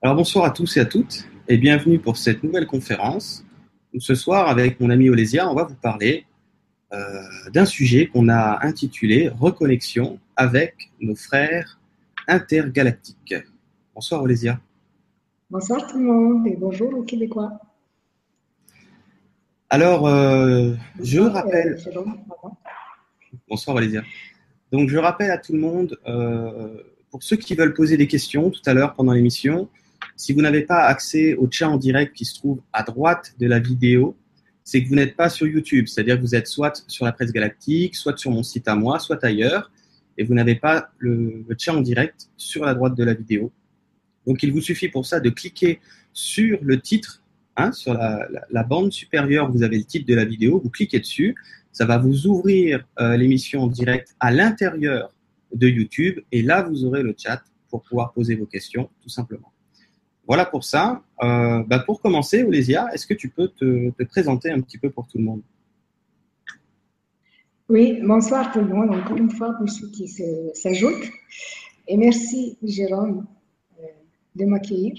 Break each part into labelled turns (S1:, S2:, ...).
S1: Alors bonsoir à tous et à toutes et bienvenue pour cette nouvelle conférence. Ce soir, avec mon ami Olésia, on va vous parler euh, d'un sujet qu'on a intitulé Reconnexion avec nos frères intergalactiques. Bonsoir Olésia.
S2: Bonsoir tout le monde et bonjour aux Québécois.
S1: Alors, euh, je rappelle. Bonsoir Olésia. Donc, je rappelle à tout le monde, euh, pour ceux qui veulent poser des questions tout à l'heure pendant l'émission, si vous n'avez pas accès au chat en direct qui se trouve à droite de la vidéo, c'est que vous n'êtes pas sur YouTube. C'est-à-dire que vous êtes soit sur la presse galactique, soit sur mon site à moi, soit ailleurs, et vous n'avez pas le, chat en direct sur la droite de la vidéo. Donc il vous suffit pour ça de cliquer sur le titre, hein, sur la, bande supérieure, vous avez le titre de la vidéo, vous cliquez dessus, ça va vous ouvrir euh, l'émission en direct à l'intérieur de YouTube, et là vous aurez le chat pour pouvoir poser vos questions, tout simplement. Voilà pour ça. Euh, bah, pour commencer, Olésia, est-ce que tu peux te, présenter un petit peu pour tout le monde?
S2: Oui, bonsoir tout le monde, encore une fois pour ceux qui s'ajoutent. Et merci Jérôme euh, de m'accueillir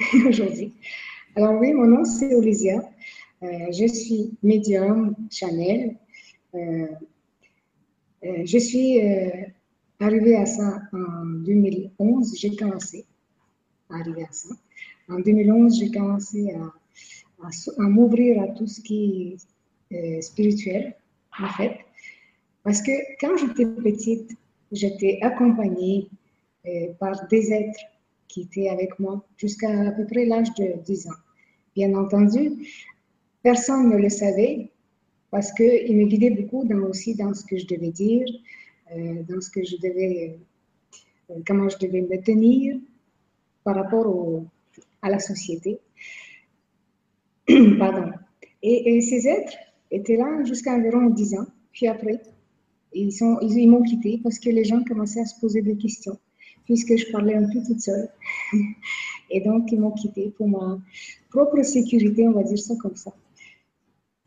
S2: aujourd'hui. Alors oui, mon nom c'est Olésia. Euh, je suis médium Chanel. je suis arrivée à ça en 2011, j'ai commencé à ça. En 2011, j'ai commencé à, à, m'ouvrir à tout ce qui est euh, spirituel, en fait. Parce que quand j'étais petite, j'étais accompagnée euh, par des êtres qui étaient avec moi jusqu'à à peu près l'âge de 10 ans. Bien entendu, personne ne le savait parce qu'ils me guidaient beaucoup dans, aussi dans ce que je devais dire, euh, dans ce que je devais, comment je devais me tenir, par rapport à la société. Pardon. Et, ces êtres étaient là jusqu'à environ 10 ans. Puis après, ils, sont, ils, m'ont quitté parce que les gens commençaient à se poser des questions, puisque je parlais un peu toute seule. Et donc, ils m'ont quitté pour ma propre sécurité, on va dire ça comme ça.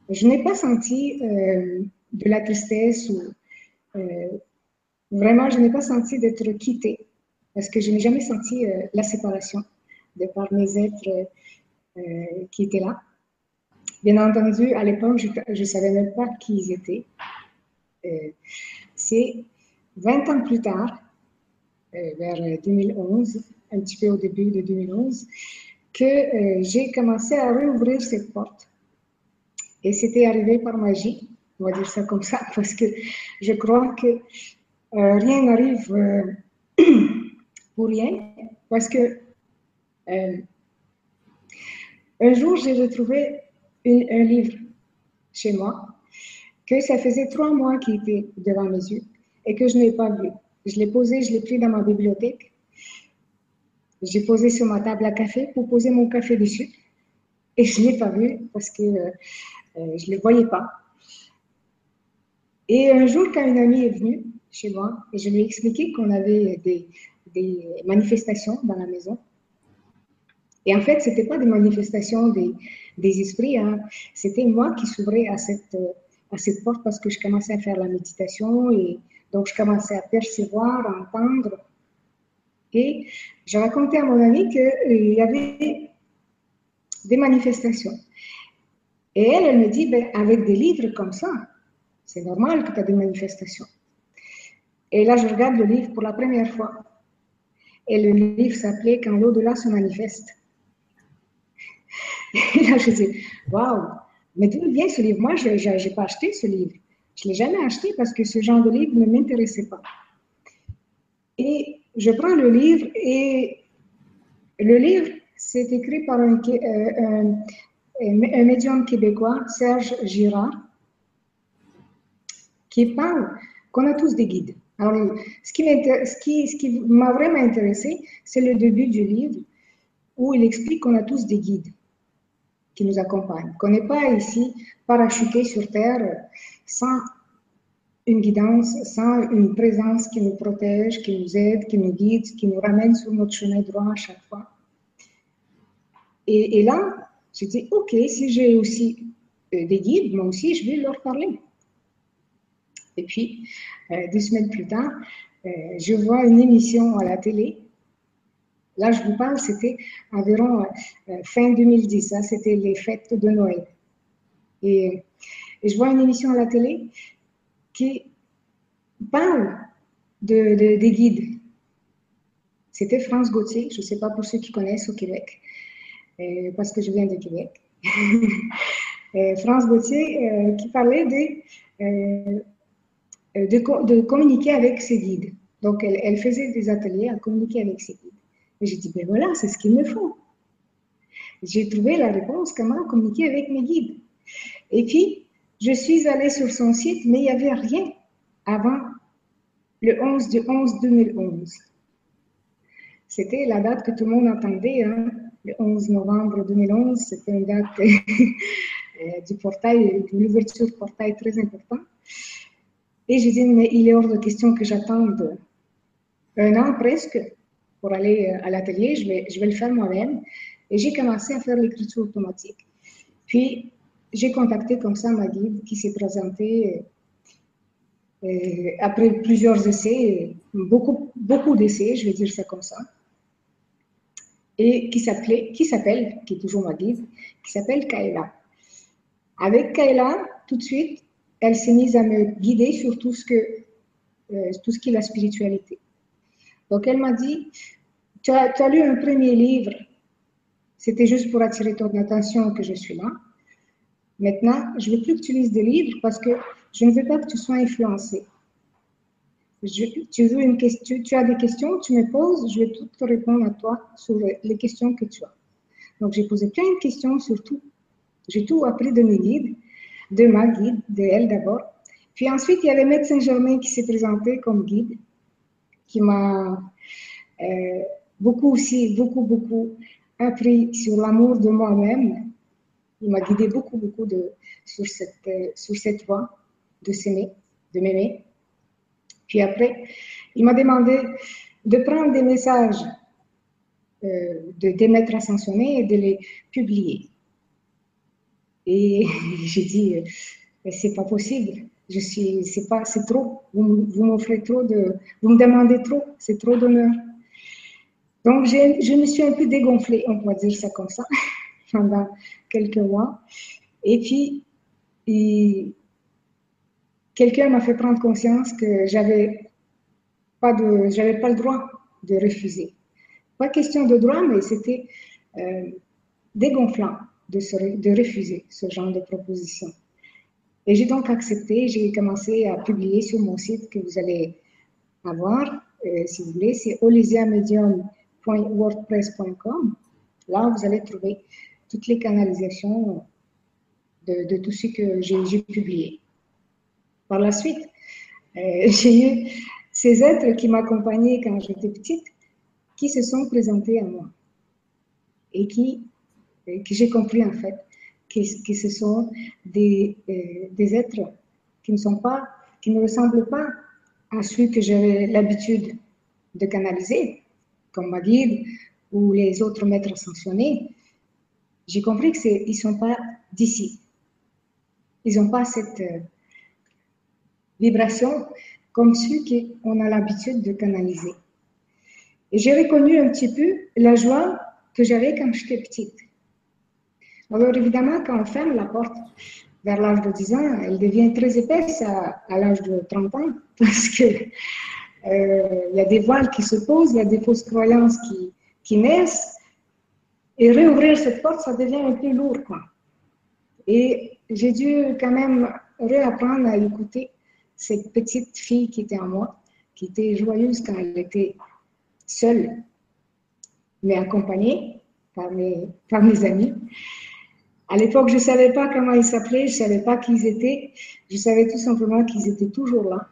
S2: Je n'ai pas senti euh, de la tristesse ou euh, vraiment, je n'ai pas senti d'être quittée parce que je n'ai jamais senti euh, la séparation de par mes êtres euh, qui étaient là. Bien entendu, à l'époque, je ne savais même pas qui ils étaient. Euh, c'est 20 ans plus tard, vers 2011, un petit peu au début de 2011, que j'ai commencé à rouvrir cette porte. Et c'était arrivé par magie, on va dire ça comme ça, parce que je crois que rien n'arrive rien, parce que euh, un jour, j'ai retrouvé un livre chez moi que ça faisait trois mois qu'il était devant mes yeux et que je n'ai pas vu. Je l'ai posé, je l'ai pris dans ma bibliothèque. J'ai posé sur ma table à café pour poser mon café dessus. Et je ne l'ai pas vu parce que euh, euh, je ne le voyais pas. Et un jour, quand une amie est venue chez moi, et je lui ai expliqué qu'on avait des, des manifestations dans la maison. Et en fait, ce n'était pas des manifestations des, des esprits, hein. c'était moi qui s'ouvrais à cette, à cette porte parce que je commençais à faire la méditation et donc je commençais à percevoir, à entendre. Et j'ai raconté à mon ami qu'il euh, y avait des manifestations. Et elle, elle me dit, ben, avec des livres comme ça, c'est normal que tu as des manifestations. Et là, je regarde le livre pour la première fois. Et le livre s'appelait Quand l'au-delà se manifeste. Et là, je dis, waouh, mais d'où vient ce livre Moi, je n'ai pas acheté ce livre. Je ne l'ai jamais acheté parce que ce genre de livre ne m'intéressait pas. Et je prends le livre et le livre, c'est écrit par un, euh, un, médium québécois, Serge Girard, qui parle qu'on a tous des guides. Alors, ce qui m'a vraiment intéressé, c'est le début du livre où il explique qu'on a tous des guides qui nous accompagnent, qu'on n'est pas ici parachuté sur Terre sans une guidance, sans une présence qui nous protège, qui nous aide, qui nous guide, qui nous ramène sur notre chemin droit à chaque fois. Et, et là, je dis, OK, si j'ai aussi euh, des guides, moi aussi, je vais leur parler. Et puis, euh, deux semaines plus tard, euh, je vois une émission à la télé Là, je vous parle, c'était environ fin 2010, ça, c'était les fêtes de Noël. Et, je vois une émission à la télé qui parle de, des guides. C'était France Gauthier, je ne sais pas pour ceux qui connaissent au Québec, parce que je viens de Québec. France Gauthier qui parlait de, de, de, communiquer avec ses guides. Donc, elle, faisait des ateliers à communiquer avec ses guides. Et j'ai dit, ben voilà, c'est ce qu'il me faut. J'ai trouvé la réponse, comment communiquer avec mes guides. Et puis, je suis allée sur son site, mais il n'y avait rien avant le 11 de 11 2011. C'était la date que tout le monde attendait, hein. le 11 novembre 2011, c'était une date euh, du portail, de l'ouverture du portail très importante. Et j'ai dit, mais il est hors de question que j'attende un an presque pour aller euh, à l'atelier, je vais, je vais le faire moi-même. Et j'ai commencé à faire l'écriture automatique. Puis, j'ai contacté comme ça ma guide qui s'est présentée euh, après plusieurs essais, beaucoup, beaucoup d'essais, je vais dire ça comme ça, et qui s'appelait, qui s'appelle, qui est toujours ma guide, qui s'appelle Kaila. Avec Kaila, tout de suite, elle s'est mise à me guider sur tout ce que, euh, tout ce qui est la spiritualité. Donc, elle m'a dit, tu as, lu un premier livre, c'était juste pour attirer ton attention que je suis là. Maintenant, je ne veux plus que tu lises des livres parce que je ne veux pas que tu sois influencé. tu, veux une question, tu as des questions, tu me poses, je vais tout te répondre à toi sur les questions que tu as. Donc, j'ai posé plein de questions sur tout. J'ai tout appris de mes guides, de ma guide, de elle d'abord. Puis ensuite, il y avait Maître Saint-Germain qui s'est présenté comme guide qui m'a euh, beaucoup aussi, beaucoup, beaucoup appris sur l'amour de moi-même. Il m'a guidé beaucoup, beaucoup de, sur, cette, euh, sur cette voie de s'aimer, de m'aimer. Puis après, il m'a demandé de prendre des messages euh, de des maîtres ascensionnés et de les publier. Et j'ai dit, c'est pas possible je suis, c'est pas, c'est trop. Vous, vous trop de, vous me demandez trop, c'est trop d'honneur. Donc, je me suis un peu dégonflée, on peut dire ça comme ça, pendant quelques mois. Et puis, quelqu'un m'a fait prendre conscience que j'avais pas de, j'avais pas le droit de refuser. Pas question de droit, mais c'était euh, dégonflant de, refuser ce genre de proposition. Et j'ai donc accepté, j'ai commencé à publier sur mon site que vous allez avoir, euh, si vous voulez, c'est olesiamedium.wordpress.com. Là, vous allez trouver toutes les canalisations de, tout ce que j'ai publié. Par la suite, euh, j'ai eu ces êtres qui m'accompagnaient quand j'étais petite, qui se sont présentés à moi et qui, que j'ai compris en fait que, ce sont des, euh, des, êtres qui ne sont pas, qui ne ressemblent pas à ceux que j'avais l'habitude de canaliser, comme ma guide ou les autres maîtres sanctionnés. J'ai compris qu'ils ne sont pas d'ici. Ils n'ont pas cette euh, vibration comme ceux qu'on a l'habitude de canaliser. Et j'ai reconnu un petit peu la joie que j'avais quand j'étais petite. Alors évidemment, quand on ferme la porte vers l'âge de 10 ans, elle devient très épaisse à, l'âge de 30 ans parce que euh, il y a des voiles qui se posent, il y a des fausses croyances qui, naissent. Et réouvrir cette porte, ça devient un peu lourd. Quoi. Et j'ai dû quand même réapprendre à écouter cette petite fille qui était en moi, qui était joyeuse quand elle était seule, mais accompagnée par mes amis. À l'époque, je ne savais pas comment ils s'appelaient, je ne savais pas qui ils étaient. Je savais tout simplement qu'ils étaient toujours là.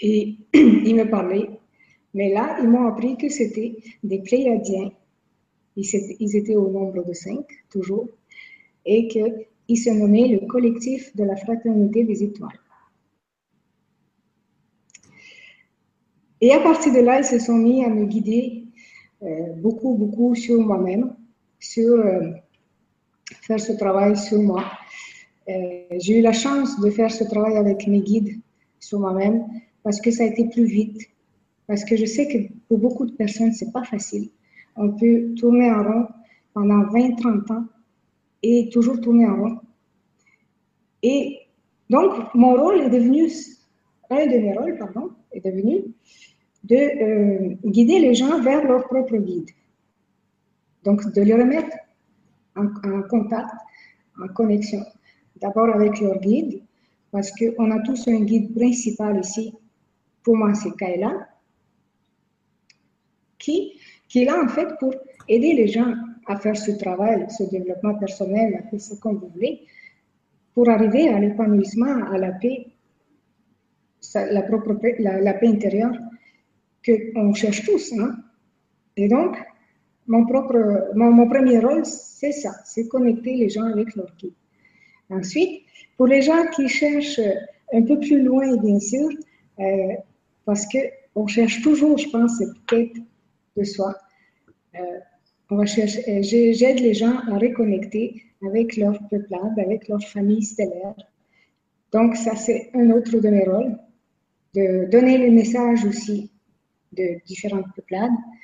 S2: Et ils me parlaient. Mais là, ils m'ont appris que c'était des Pléiadiens. Ils étaient au nombre de cinq, toujours. Et qu'ils se nommaient le collectif de la fraternité des étoiles. Et à partir de là, ils se sont mis à me guider euh, beaucoup, beaucoup sur moi-même, sur euh, faire ce travail sur moi. Euh, j'ai eu la chance de faire ce travail avec mes guides sur moi-même parce que ça a été plus vite. parce que je sais que pour beaucoup de personnes, c'est pas facile. On peut tourner en rond pendant 20, 30 ans et toujours tourner en rond. Et donc, mon rôle est devenu, un de mes rôles, pardon, est devenu de euh, guider les gens vers leur propre guide. Donc, de les remettre en, contact, en connexion. D'abord avec leur guide, parce qu'on a tous un guide principal ici. Pour moi, c'est Kaila, qui, qui est là en fait pour aider les gens à faire ce travail, ce développement personnel, appelez comme vous voulez, pour arriver à l'épanouissement, à la paix, la, propre paix, la, paix intérieure qu'on cherche tous. Hein. Et donc, mon, propre, mon, premier rôle, c'est ça, c'est connecter les gens avec leur guide. Ensuite, pour les gens qui cherchent un peu plus loin, bien sûr, euh, parce qu'on cherche toujours, je pense, cette quête de soi. Euh, on j'aide les gens à reconnecter avec leur peuplade, avec leur famille stellaire. Donc, ça, c'est un autre de mes rôles, de donner le message aussi de différentes peuplades, euh,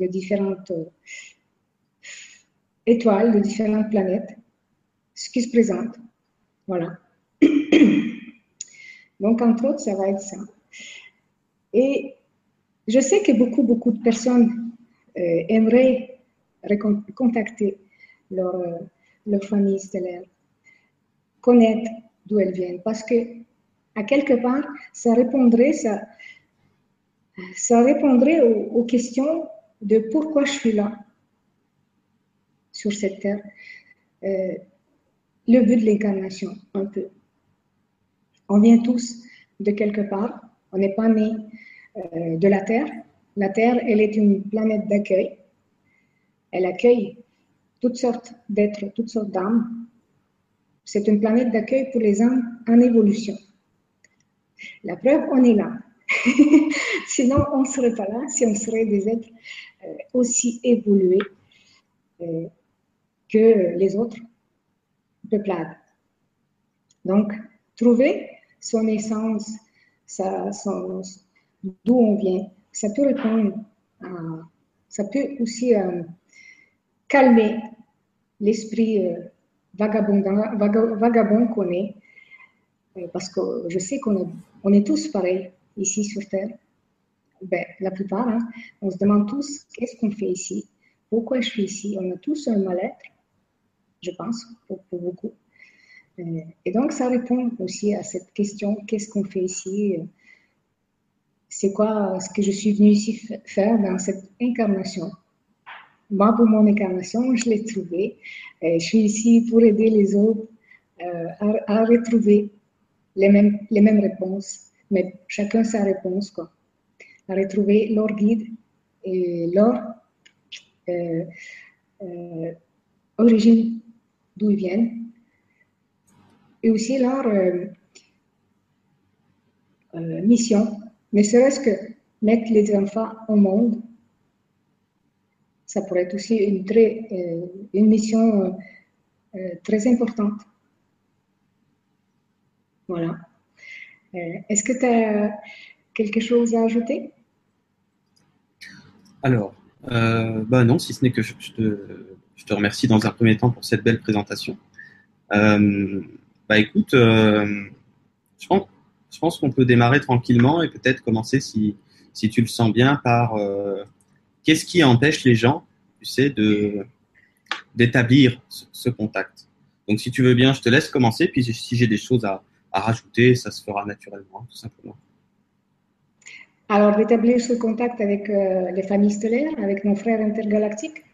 S2: de différentes euh, étoiles, de différentes planètes, ce qui se présente. Voilà. Donc, entre autres, ça va être ça. Et je sais que beaucoup, beaucoup de personnes euh, aimeraient contacter leur, leur famille stellaire, connaître d'où elles viennent, parce que à quelque part, ça répondrait, ça, ça répondrait aux, questions de pourquoi je suis là sur cette terre. Euh, le but de l'incarnation, un peu. On vient tous de quelque part. On n'est pas né euh, de la Terre. La Terre, elle est une planète d'accueil. Elle accueille toutes sortes d'êtres, toutes sortes d'âmes. C'est une planète d'accueil pour les âmes en évolution. La preuve, on est là. Sinon, on ne serait pas là si on serait des êtres euh, aussi évolués euh, que les autres peuplades. Donc, trouver son essence, d'où on vient, ça peut répondre ça peut aussi euh, calmer l'esprit vagabond, qu'on est, parce que je sais qu'on on est tous pareils ici sur Terre, ben, la plupart, hein, on se demande tous qu'est-ce qu'on fait ici, pourquoi je suis ici? On a tous un mal-être, je pense, pour, beaucoup. Euh, et donc, ça répond aussi à cette question qu'est-ce qu'on fait ici? C'est quoi ce que je suis venu ici faire dans cette incarnation? Moi, pour mon incarnation, je l'ai trouvé. Euh, je suis ici pour aider les autres euh, à, à retrouver les mêmes, les mêmes réponses mais chacun sa réponse, quoi. À retrouver leur guide et leur euh, euh, origine, d'où ils viennent, et aussi leur euh, mission, ne serait-ce que mettre les enfants au monde. Ça pourrait être aussi une, une mission très importante. Voilà. Euh, est-ce que tu as quelque chose à ajouter?
S1: Alors, euh, bah non, si ce n'est que je, te, remercie dans un premier temps pour cette belle présentation. Euh, bah écoute, je pense, je pense qu'on peut démarrer tranquillement et peut-être commencer, si, tu le sens bien, par qu'est-ce qui empêche les gens, tu sais, de d'établir ce, contact. Donc, si tu veux bien, je te laisse commencer. Puis, si j'ai des choses à rajouter, ça se fera naturellement, tout simplement.
S2: Alors, d'établir ce contact avec euh, les familles stellaires, avec nos frères intergalactiques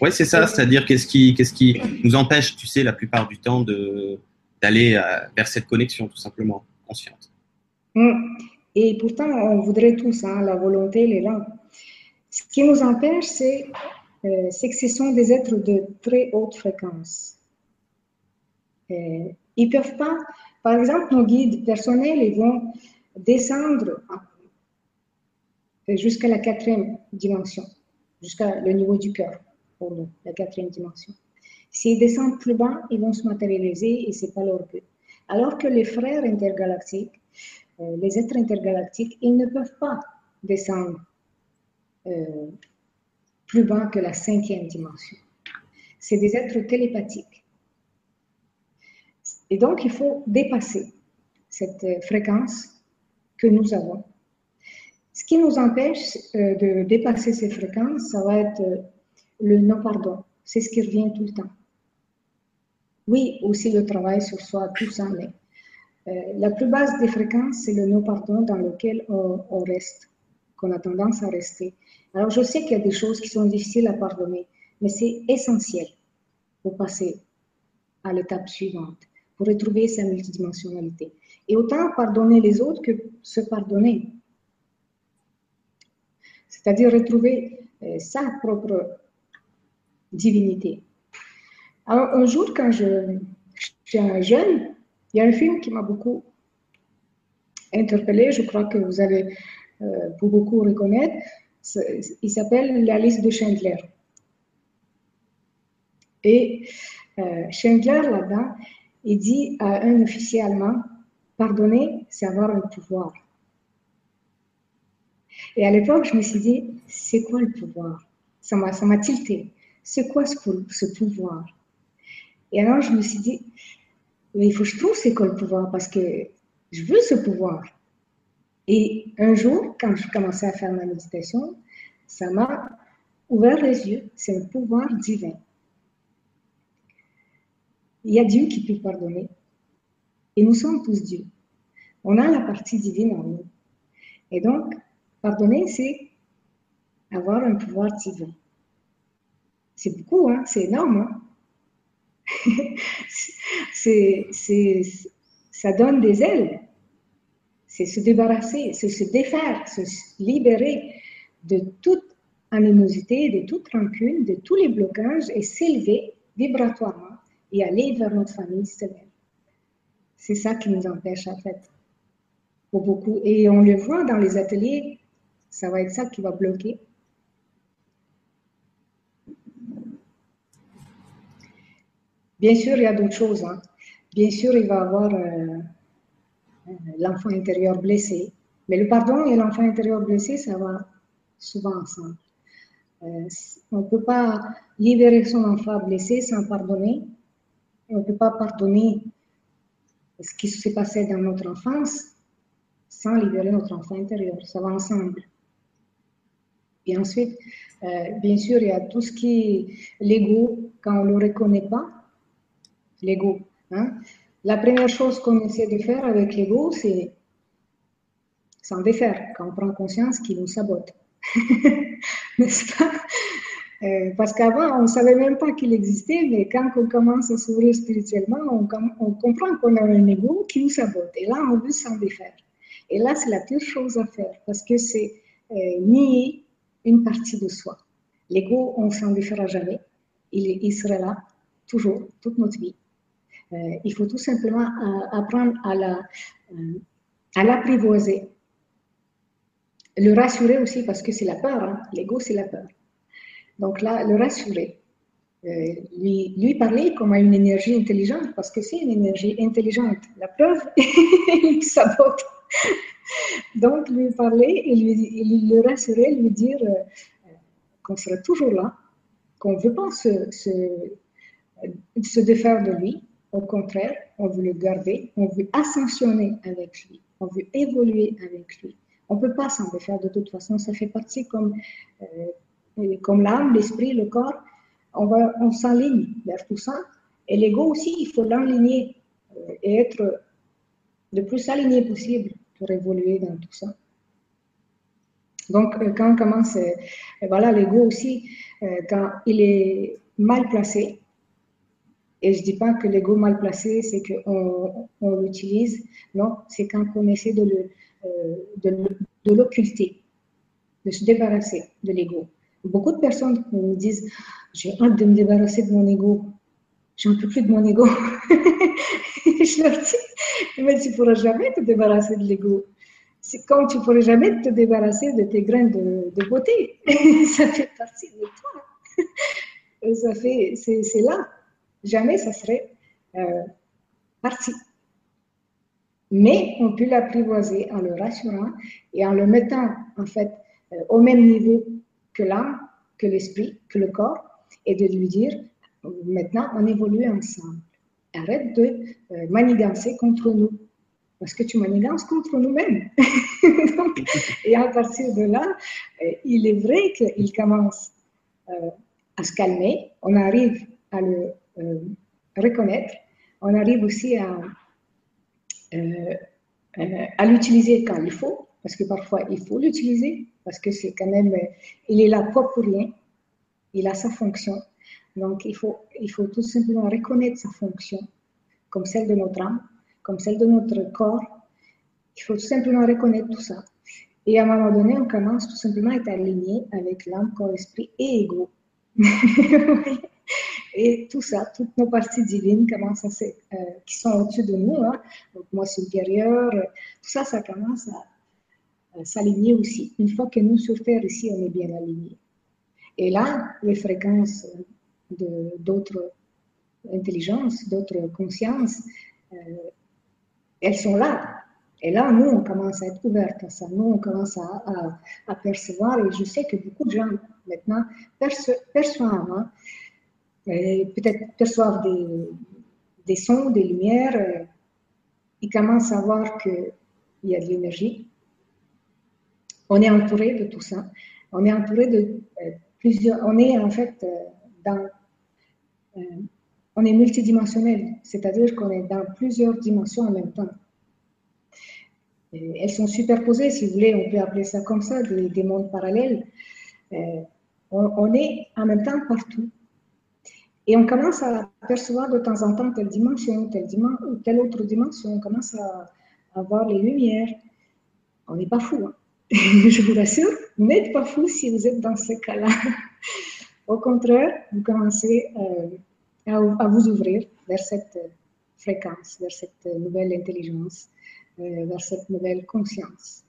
S1: Oui, c'est ça, c'est-à-dire qu'est-ce qui, qu'est-ce qui nous empêche, tu sais, la plupart du temps de, d'aller euh, vers cette connexion, tout simplement, consciente.
S2: Hum. Et pourtant, on voudrait tous, hein, la volonté, là. Ce qui nous empêche, c'est, euh, c'est que ce sont des êtres de très haute fréquence. ils ne peuvent pas par exemple, nos guides personnels, ils vont descendre jusqu'à la quatrième dimension, jusqu'à le niveau du cœur, pour nous, la quatrième dimension. S'ils descendent plus bas, ils vont se matérialiser et ce n'est pas leur but. Alors que les frères intergalactiques, euh, les êtres intergalactiques, ils ne peuvent pas descendre euh, plus bas que la cinquième dimension. C'est des êtres télépathiques. Et donc, il faut dépasser cette fréquence que nous avons. Ce qui nous empêche euh, de dépasser ces fréquences, ça va être euh, le non-pardon. C'est ce qui revient tout le temps. Oui, aussi le travail sur soi, tout ça, mais euh, la plus basse des fréquences, c'est le non-pardon dans lequel on, reste, qu'on a tendance à rester. Alors, je sais qu'il y a des choses qui sont difficiles à pardonner, mais c'est essentiel pour passer à l'étape suivante, pour retrouver sa multidimensionnalité. Et autant pardonner les autres que se pardonner. C'est-à-dire retrouver euh, sa propre divinité. Alors, un jour, quand je, j'étais jeune, il y a un film qui m'a beaucoup interpellé, je crois que vous avez euh, beaucoup reconnaître. Il s'appelle La liste de Chandler. Et euh, Chandler, là-dedans, il dit à un officier allemand Pardonner, c'est avoir un pouvoir. Et à l'époque, je me suis dit C'est quoi le pouvoir? Ça m'a tilté. C'est quoi ce, ce pouvoir? Et alors, je me suis dit mais il faut que je trouve c'est quoi le pouvoir parce que je veux ce pouvoir. Et un jour, quand je commençais à faire ma méditation, ça m'a ouvert les yeux. C'est un pouvoir divin. Il y a Dieu qui peut pardonner. Et nous sommes tous Dieu. On a la partie divine en nous. Et donc, pardonner, c'est avoir un pouvoir divin. C'est beaucoup, hein? c'est énorme. Hein? c'est, ça donne des ailes. C'est se débarrasser, c'est se défaire, se libérer de toute animosité, de toute rancune, de tous les blocages et s'élever vibratoirement et aller vers notre famille stellaire. C'est ça qui nous empêche en fait. Pour beaucoup. Et on le voit dans les ateliers, ça va être ça qui va bloquer. Bien sûr, il y a d'autres choses. Hein. Bien sûr, il va y avoir euh, euh, l'enfant intérieur blessé. Mais le pardon et l'enfant intérieur blessé, ça va souvent ensemble. Euh, on ne peut pas libérer son enfant blessé sans pardonner. On ne peut pas pardonner ce qui s'est passé dans notre enfance sans libérer notre enfant intérieur. Ça va ensemble. Et ensuite, bien sûr, il y a tout ce qui est l'ego, quand on ne le reconnaît pas, l'ego. Hein. La première chose qu'on essaie de faire avec l'ego, c'est s'en défaire quand on prend conscience qu'il nous sabote. N'est-ce pas? Euh, Parce qu'avant, on ne savait même pas qu'il existait, mais quand on commence à s'ouvrir spirituellement, on, comprend qu'on a un ego qui nous sabote. Et là, on veut s'en défaire. Et là, c'est la pire chose à faire parce que c'est euh, nier une partie de soi. L'ego, on s'en défera jamais. Il, sera là toujours, toute notre vie. Euh, il faut tout simplement euh, apprendre euh, à l'apprivoiser. Le rassurer aussi parce que c'est la peur, hein. l'ego c'est la peur. Donc là, le rassurer, lui, lui, parler comme à une énergie intelligente, parce que c'est une énergie intelligente. La preuve, il sabote. Donc, lui parler et lui, le rassurer, lui dire qu'on sera toujours là, qu'on ne veut pas se, se, défaire de lui, au contraire, on veut le garder, on veut ascensionner avec lui, on veut évoluer avec lui. On ne peut pas s'en défaire de toute façon, ça fait partie comme, euh, comme l'âme, l'esprit, le corps. On, on s'aligne vers tout ça. Et l'ego aussi, il faut l'enligner euh, et être le plus aligné possible pour évoluer dans tout ça. Donc, euh, quand on commence, voilà, l'ego aussi, quand il est mal placé, et je ne dis pas que l'ego mal placé, c'est qu'on on, l'utilise. Non, c'est quand on essaie euh, de, l'occulter, de se débarrasser de l'ego. Beaucoup de personnes me disent J'ai hâte de me débarrasser de mon ego. J'en peux plus de mon ego. je leur dis Mais tu ne pourras jamais te débarrasser de l'ego. C'est comme tu ne pourras jamais te débarrasser de tes grains de, beauté. ça fait partie de toi. ça fait, c'est là jamais ça serait euh, parti. Mais on peut l'apprivoiser en le rassurant et en le mettant en fait, au même niveau que l'âme, que l'esprit, que le corps, et de lui dire, maintenant, on évolue ensemble. Arrête de manigancer contre nous. Parce que tu manigances contre nous-mêmes. et à partir de là, euh, il est vrai qu'il commence euh, à se calmer, on arrive à le euh, reconnaître, on arrive aussi à, à l'utiliser quand il faut, parce que parfois il faut l'utiliser, parce que c'est quand même, il est là pas pour rien, il a sa fonction. Donc il faut, il faut tout simplement reconnaître sa fonction comme celle de notre âme comme celle de notre corps. Il faut tout simplement reconnaître tout ça. Et à un moment donné, on commence tout simplement à être aligné avec l'âme, corps, esprit et ego. et tout ça, toutes nos parties divines commencent à euh, qui sont au-dessus de nous, hein, donc moi supérieur, tout ça, ça commence à, s'aligner aussi. Une fois que nous sur Terre ici, on est bien alignés. Et là, les fréquences d'autres intelligences, d'autres consciences, euh, elles sont là. Et là, nous, on commence à être ouverts à ça. Nous, on commence à, percevoir. Et je sais que beaucoup de gens, maintenant, perçoivent, hein, peut-être perçoivent des, sons, des lumières. ils commencent à voir qu'il y a de l'énergie. On est entouré de tout ça. On est entouré de euh, plusieurs. On est en fait euh, Euh, on est multidimensionnel, c'est-à-dire qu'on est dans plusieurs dimensions en même temps. elles sont superposées, si vous voulez, on peut appeler ça comme ça, des, mondes parallèles. Euh, on, est en même temps partout. Et on commence à percevoir de temps en temps telle dimension, telle, telle autre dimension. On commence à, voir les lumières. On n'est pas fou. Hein. Je vous rassure, n'êtes pas fou si vous êtes dans ce cas-là. Au contraire, vous commencez euh, à, vous ouvrir vers cette fréquence, vers cette nouvelle intelligence, euh, vers cette nouvelle conscience.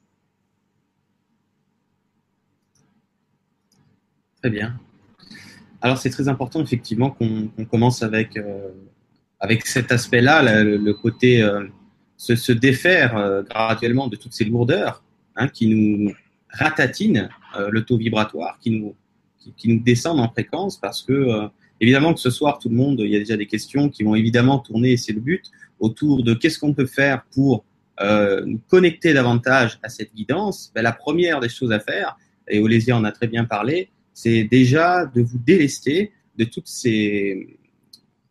S1: Très bien. Alors c'est très important effectivement qu'on commence avec, euh, avec cet aspect-là, le, côté euh, se, défaire graduellement de toutes ces lourdeurs hein, qui nous ratatinent le taux vibratoire, qui nous, qui, nous descendent en fréquence parce que Évidemment que ce soir, tout le monde, il y a déjà des questions qui vont évidemment tourner, et c'est le but, autour de qu'est-ce qu'on peut faire pour euh, nous connecter davantage à cette guidance. Ben, la première des choses à faire, et Olésia en a très bien parlé, c'est déjà de vous délester de toutes ces,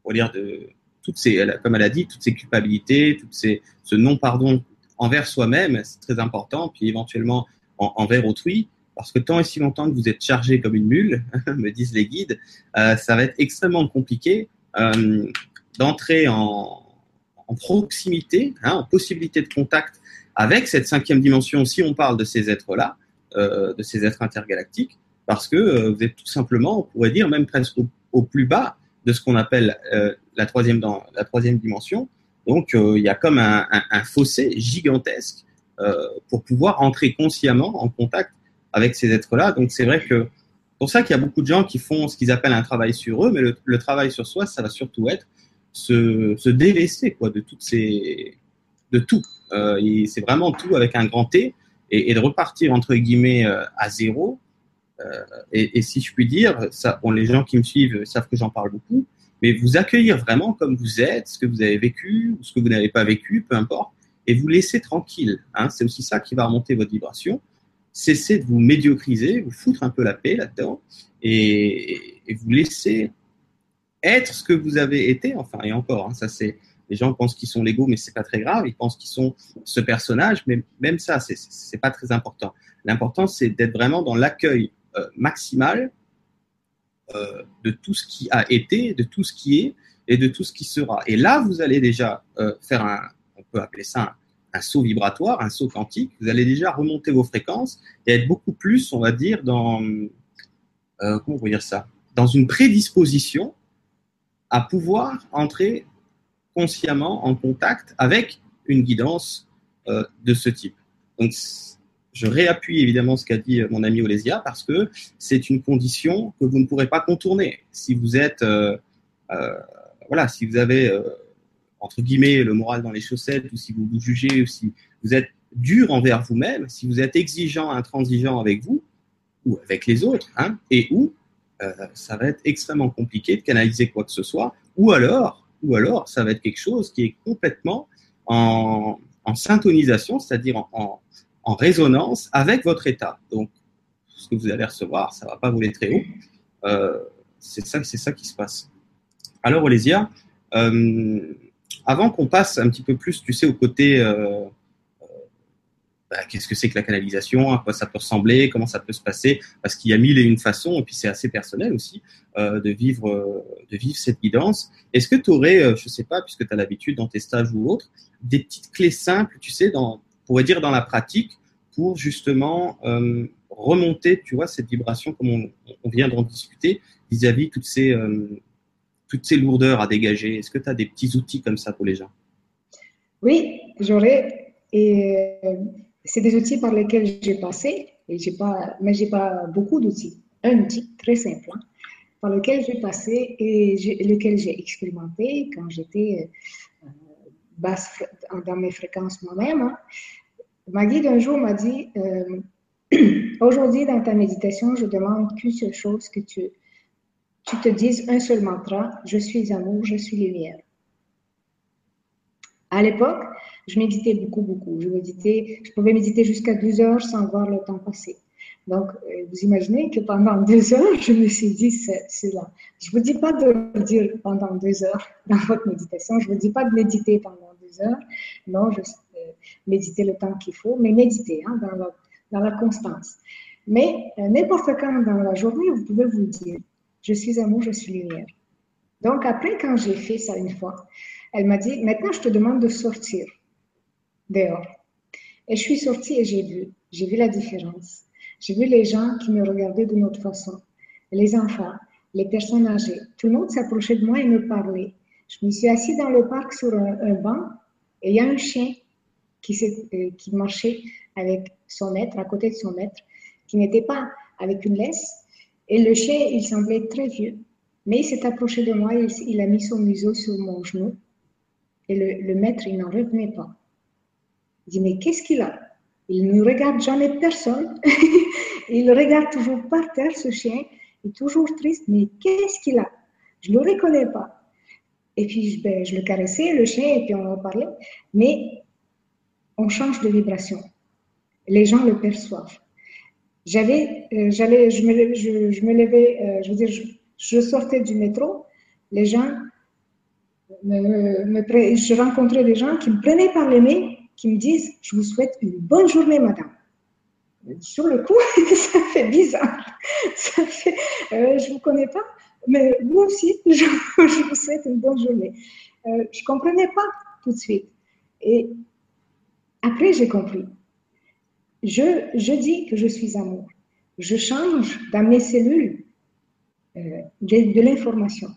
S1: on va dire de toutes ces, comme elle a dit, toutes ces culpabilités, toutes ces, ce non pardon envers soi-même, c'est très important, puis éventuellement envers autrui, parce que tant et si longtemps que vous êtes chargé comme une mule, me disent les guides, euh, ça va être extrêmement compliqué euh, d'entrer en, proximité, hein, en possibilité de contact avec cette cinquième dimension, si on parle de ces êtres-là, euh, de ces êtres intergalactiques, parce que vous êtes tout simplement, on pourrait dire même presque au, plus bas de ce qu'on appelle la, troisième dimension. Donc il y a comme un fossé gigantesque pour pouvoir entrer consciemment en contact avec ces êtres-là. Donc c'est vrai que pour ça qu'il y a beaucoup de gens qui font ce qu'ils appellent un travail sur eux, mais le, travail sur soi, ça va surtout être se, se délaisser quoi, de toutes ces, de tout. Euh, c'est vraiment tout avec un grand T et, de repartir entre guillemets euh, à zéro. Euh, et, si je puis dire, les gens qui me suivent savent que j'en parle beaucoup, mais vous accueillir vraiment comme vous êtes, ce que vous avez vécu ou ce que vous n'avez pas vécu, peu importe, et vous laisser tranquille. Hein, c'est aussi ça qui va remonter votre vibration cessez de vous médiocriser, vous foutre un peu la paix là-dedans et, vous laisser être ce que vous avez été. Enfin, et encore, hein, ça c'est les gens pensent qu'ils sont légaux, mais c'est pas très grave. Ils pensent qu'ils sont ce personnage, mais même ça, c'est pas très important. L'important, c'est d'être vraiment dans l'accueil euh, maximal euh, de tout ce qui a été, de tout ce qui est et de tout ce qui sera. Et là, vous allez déjà euh, faire un, on peut appeler ça un, saut vibratoire, un saut quantique, vous allez déjà remonter vos fréquences et être beaucoup plus, on va dire, dans, euh, comment dire ça, dans une prédisposition à pouvoir entrer consciemment en contact avec une guidance euh, de ce type. Donc, je réappuie évidemment ce qu'a dit mon ami Olesia parce que c'est une condition que vous ne pourrez pas contourner. Si vous êtes, euh, voilà, si vous avez entre guillemets, le moral dans les chaussettes, ou si vous vous jugez, ou si vous êtes dur envers vous-même, si vous êtes exigeant, intransigeant avec vous ou avec les autres, hein, et où euh, ça va être extrêmement compliqué de canaliser quoi que ce soit, ou alors, ou alors ça va être quelque chose qui est complètement en, en syntonisation, c'est-à-dire en, en, résonance avec votre état. Donc, ce que vous allez recevoir, ça ne va pas voler très haut. Euh, c'est ça, ça qui se passe. Alors, Olésia, euh, avant qu'on passe un petit peu plus, tu sais, au côté euh, bah, qu'est-ce que c'est que la canalisation, à quoi ça peut ressembler, comment ça peut se passer, parce qu'il y a mille et une façons, et puis c'est assez personnel aussi euh, de vivre euh, de vivre cette guidance. Est-ce que tu aurais, euh, je sais pas, puisque tu as l'habitude dans tes stages ou autres, des petites clés simples, tu sais, dans, on pourrait dire dans la pratique, pour justement remonter, tu vois, cette vibration comme on, vient d'en discuter, vis-à-vis toutes ces toutes ces lourdeurs à dégager. Est-ce que tu as des petits outils comme ça pour les gens?
S2: Oui, j'aurais. Et c'est des outils par lesquels j'ai passé, et pas, mais j'ai pas beaucoup d'outils. Un outil très simple, hein, par lequel j'ai passé et lequel j'ai expérimenté quand j'étais euh, basse dans mes fréquences moi-même. Hein. Ma guide un jour m'a dit euh, Aujourd'hui, dans ta méditation, je demande qu'une seule chose que tu, tu te dises un seul mantra Je suis amour, je suis lumière. À l'époque, je méditais beaucoup, beaucoup. Je méditais, je pouvais méditer jusqu'à deux heures sans voir le temps passer. Donc, euh, vous imaginez que pendant deux heures, je me suis dit cela. Je ne vous dis pas de le dire pendant deux heures dans votre méditation. Je ne vous dis pas de méditer pendant deux heures. Non, je euh, le temps qu'il faut, mais méditer hein, dans, la, dans, la, constance. Mais euh, n'importe quand dans la journée, vous pouvez vous dire, je suis amour, je suis lumière. Donc après, quand j'ai fait ça une fois, elle m'a dit, maintenant je te demande de sortir dehors. Et je suis sortie et j'ai vu, j'ai vu la différence. J'ai vu les gens qui me regardaient d'une autre façon, les enfants, les personnes âgées. Tout le monde s'approchait de moi et me parlait. Je me suis assise dans le parc sur un, banc et il y a un chien euh, qui marchait avec son maître, à côté de son maître, qui n'était pas avec une laisse. Et le chien, il semblait très vieux, mais il s'est approché de moi, il, il, a mis son museau sur mon genou. Et le, le maître, il n'en revenait pas. Il dit, mais qu'est-ce qu'il a? Il ne regarde jamais personne. il regarde toujours par terre, ce chien. Il est toujours triste, mais qu'est-ce qu'il a? Je ne le reconnais pas. Et puis, ben, je le caressais, le chien, et puis on en parlait. Mais on change de vibration. Les gens le perçoivent. J'avais, euh, j'allais, je me, levais, euh, je veux dire, je, sortais du métro, les gens, me, je rencontrais des gens qui me prenaient par les mains qui me disent Je vous souhaite une bonne journée, madame. Sur le coup, ça fait bizarre. Ça fait, euh, je ne vous connais pas, mais vous aussi, je, vous souhaite une bonne journée. Euh, je ne comprenais pas tout de suite. Et après, j'ai compris. Je, dis que je suis amour. Je change dans mes cellules euh, de, de l'information.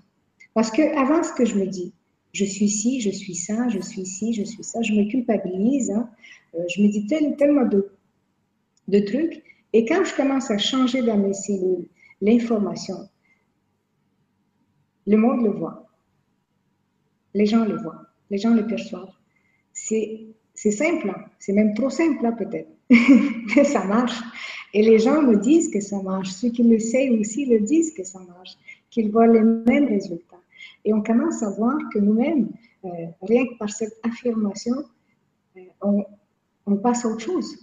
S2: Parce que avant ce que je me dis, je suis ci, je suis ça, je suis ci, je suis ça, je me culpabilise, hein. euh, je me dis tellement de, de trucs. Et quand je commence à changer dans mes cellules l'information, le monde le voit. Les gens le voient. Les gens le perçoivent. C'est simple, hein. c'est même trop simple peut-être, mais ça marche. Et les gens me disent que ça marche. Ceux qui le savent aussi le disent que ça marche, qu'ils voient les mêmes résultats. Et on commence à voir que nous-mêmes, euh, rien que par cette affirmation, euh, on, passe à autre chose.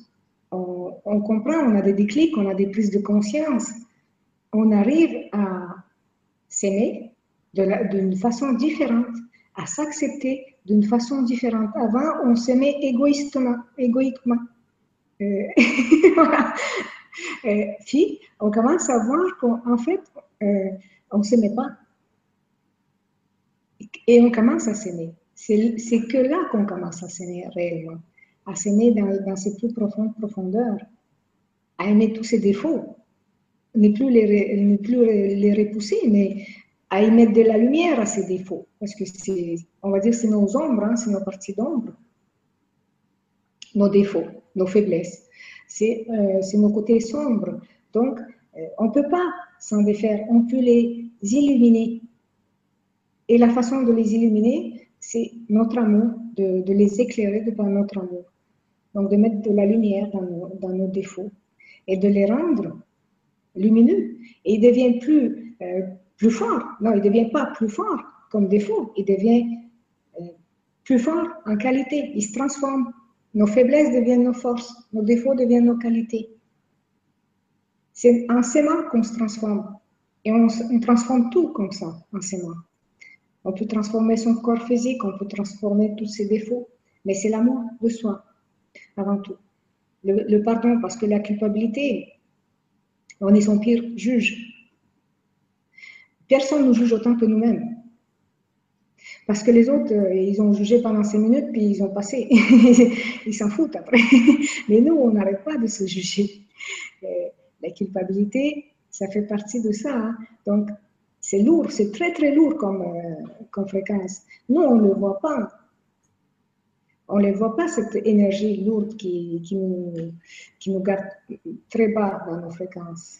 S2: On, comprend, on a des déclics, on a des prises de conscience. On arrive à s'aimer d'une façon différente, à s'accepter d'une façon différente. Avant, on s'aimait égoïstement, égoïquement. Euh, voilà. puis, on commence à voir qu'en fait, on ne s'aimait pas. Et on commence à s'aimer. C'est que là qu'on commence à s'aimer réellement, à s'aimer dans, dans, ses plus profondes profondeurs, à aimer tous ses défauts, ne plus les, ne plus les repousser, mais à y mettre de la lumière à ces défauts. Parce que c'est, on va dire, c'est nos ombres, hein, c'est nos parties d'ombre, nos défauts, nos faiblesses. C'est euh, nos côtés sombres. Donc, euh, on ne peut pas s'en défaire, on peut les illuminer et la façon de les illuminer, c'est notre amour, de, les éclairer de par notre amour. donc de mettre de la lumière dans nos, défauts et de les rendre lumineux. Et ils deviennent plus, euh, plus forts. Non, ils ne deviennent pas plus forts comme défaut, ils deviennent euh, plus forts en qualité. Ils se transforment. Nos faiblesses deviennent nos forces, nos défauts deviennent nos qualités. C'est en s'aimant qu'on se transforme. Et on, transforme tout comme ça, en s'aimant. On peut transformer son corps physique, on peut transformer tous ses défauts, mais c'est l'amour de soi, avant tout. Le, pardon, parce que la culpabilité, on est son pire juge. Personne ne juge autant que nous-mêmes. Parce que les autres, euh, ils ont jugé pendant cinq minutes, puis ils ont passé. ils s'en foutent après. Mais nous, on n'arrête pas de se juger. Euh, la culpabilité, ça fait partie de ça. Hein. Donc, c'est lourd, c'est très très lourd comme, euh, fréquence. Nous, on ne le voit pas. On ne voit pas, cette énergie lourde qui nous garde très bas dans nos fréquences.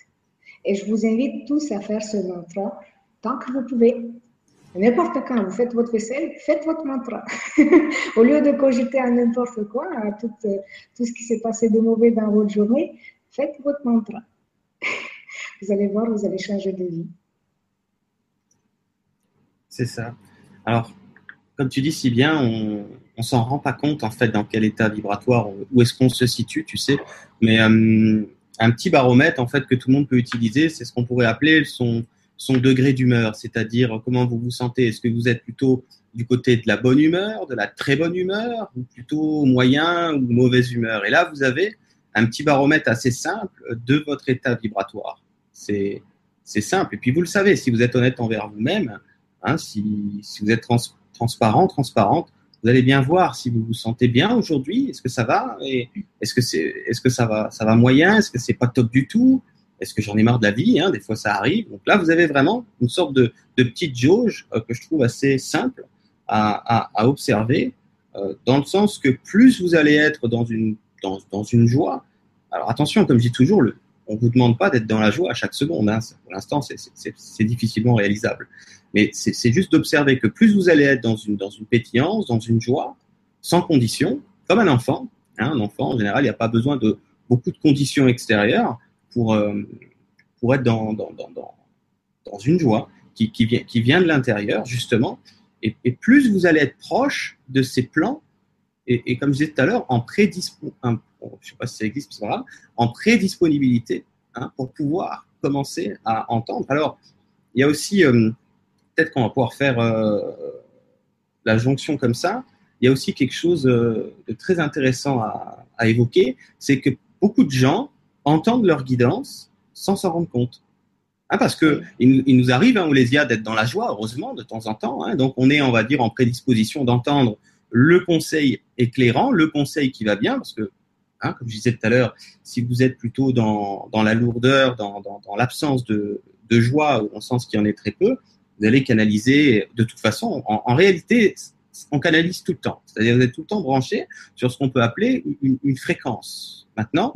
S2: Et je vous invite tous à faire ce mantra tant que vous pouvez. N'importe quand, vous faites votre vaisselle, faites votre mantra. Au lieu de cogiter à n'importe quoi, à tout, euh, tout ce qui s'est passé de mauvais dans votre journée, faites votre mantra. vous allez voir, vous allez changer de vie.
S1: C'est ça. Alors, comme tu dis si bien, on, on s'en rend pas compte en fait dans quel état vibratoire, où est-ce qu'on se situe, tu sais. Mais euh, un petit baromètre en fait que tout le monde peut utiliser, c'est ce qu'on pourrait appeler son, son degré d'humeur, c'est-à-dire comment vous vous sentez. Est-ce que vous êtes plutôt du côté de la bonne humeur, de la très bonne humeur, ou plutôt moyen ou mauvaise humeur? Et là, vous avez un petit baromètre assez simple de votre état vibratoire. C'est simple. Et puis vous le savez, si vous êtes honnête envers vous-même, Hein, si, vous êtes transparent, transparente, vous allez bien voir si vous vous sentez bien aujourd'hui. Est-ce que ça va? Est-ce que c'est, est-ce que ça va, ça va moyen? Est-ce que c'est pas top du tout? Est-ce que j'en ai marre de la vie hein? Des fois, ça arrive. Donc là, vous avez vraiment une sorte de, petite jauge euh, que je trouve assez simple à, observer, euh, dans le sens que plus vous allez être dans une dans, une joie. Alors attention, comme je dis toujours, on vous demande pas d'être dans la joie à chaque seconde. Hein. Pour l'instant, c'est difficilement réalisable. Mais c'est juste d'observer que plus vous allez être dans une, dans une pétillance, dans une joie, sans condition, comme un enfant. Hein, un enfant, en général, il n'y a pas besoin de beaucoup de conditions extérieures pour, euh, pour être dans, dans, dans, dans, une joie qui, qui, vient, qui vient de l'intérieur, justement. Et, et, plus vous allez être proche de ces plans, et, et comme je disais tout à l'heure, en prédisponibilité, je sais pas si ça existe, c'est pas en prédisponibilité hein, pour pouvoir commencer à entendre. Alors, il y a aussi euh, peut-être qu'on va pouvoir faire euh, la jonction comme ça. Il y a aussi quelque chose de très intéressant à, évoquer, c'est que beaucoup de gens entendent leur guidance sans s'en rendre compte. Hein, parce que il, nous arrive, hein, Olésia, d'être dans la joie, heureusement, de temps en temps. Hein. donc, on est, on va dire, en prédisposition d'entendre le conseil éclairant, le conseil qui va bien, parce que, comme je disais tout à l'heure, si vous êtes plutôt dans, la lourdeur, dans, l'absence de, de joie, ou dans le sens qu'il y en est très peu, vous allez canaliser de toute façon. En, réalité, on canalise tout le temps. C'est-à-dire vous êtes tout le temps branché sur ce qu'on peut appeler une, fréquence. Maintenant,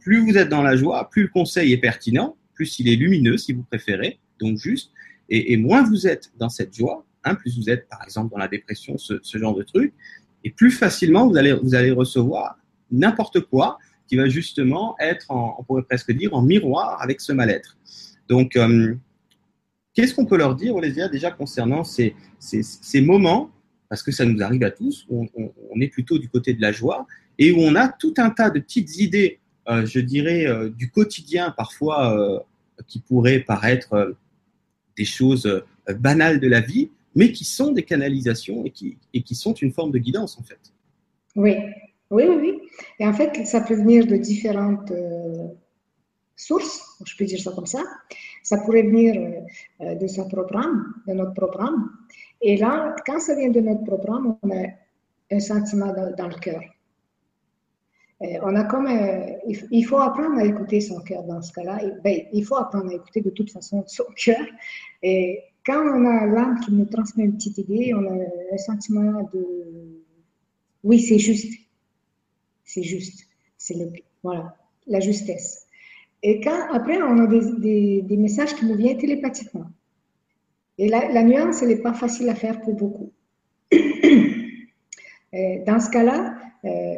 S1: plus vous êtes dans la joie, plus le conseil est pertinent, plus il est lumineux, si vous préférez, donc juste, et, moins vous êtes dans cette joie, hein, plus vous êtes, par exemple, dans la dépression, ce, genre de truc, et plus facilement vous allez, vous allez recevoir n'importe quoi qui va justement être, en, on pourrait presque dire, en miroir avec ce mal-être. Donc, euh, Qu'est-ce qu'on peut leur dire, Olésia, déjà concernant ces, ces, moments, parce que ça nous arrive à tous, on, est plutôt du côté de la joie et où on a tout un tas de petites idées, euh, je dirais, euh, du quotidien parfois euh, qui pourraient paraître des choses banales de la vie, mais qui sont des canalisations et qui, sont une forme de guidance en fait.
S2: Oui, oui, oui. Et en fait, ça peut venir de différentes source, je peux dire ça comme ça. Ça pourrait venir de son programme, de notre programme. Et là, quand ça vient de notre programme, on a un sentiment dans, le cœur. Euh, on a comme, il faut apprendre à écouter son cœur dans ce cas-là. Ben, il faut apprendre à écouter de toute façon son cœur. Et quand on a l'âme qui nous transmet une petite idée, on a un sentiment de oui, c'est juste. C'est juste. C'est le, voilà, la justesse. Et quand, après, on a des, messages qui nous viennent télépathiquement. Et la, nuance, elle n'est pas facile à faire pour beaucoup. Euh, dans ce cas-là, euh,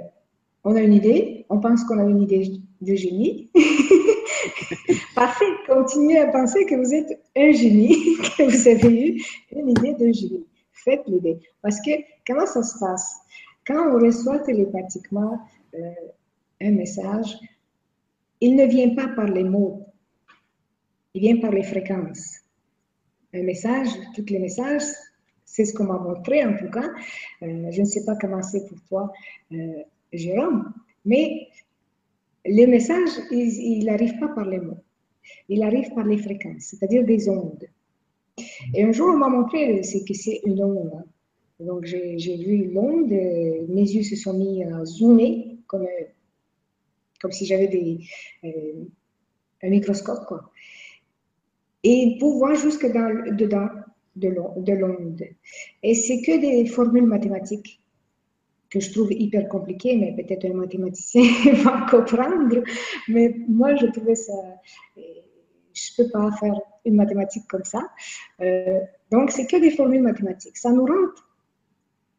S2: on a une idée, on pense qu'on a une idée de génie. Parfait, continuez à penser que vous êtes un génie, que vous avez eu une idée de génie. Faites l'idée. Parce que comment ça se passe? Quand on reçoit télépathiquement euh, un message, il ne vient pas par les mots, il vient par les fréquences. Un message, tous les messages, c'est ce qu'on m'a montré en tout cas. Euh, je ne sais pas comment c'est pour toi, euh, Jérôme, mais le message, il n'arrive pas par les mots, il arrive par les fréquences, c'est-à-dire des ondes. Et un jour, on m'a montré c'est que c'est une onde. Hein. Donc, j'ai vu l'onde, mes yeux se sont mis à zoomer, comme, comme si j'avais euh, un microscope. Quoi. Et pour voir jusque dans, dedans de l'onde. Et c'est que des formules mathématiques que je trouve hyper compliquées, mais peut-être un mathématicien va comprendre. Mais moi, je trouvais ça. Je ne peux pas faire une mathématique comme ça. Euh, donc, c'est que des formules mathématiques. Ça nous rentre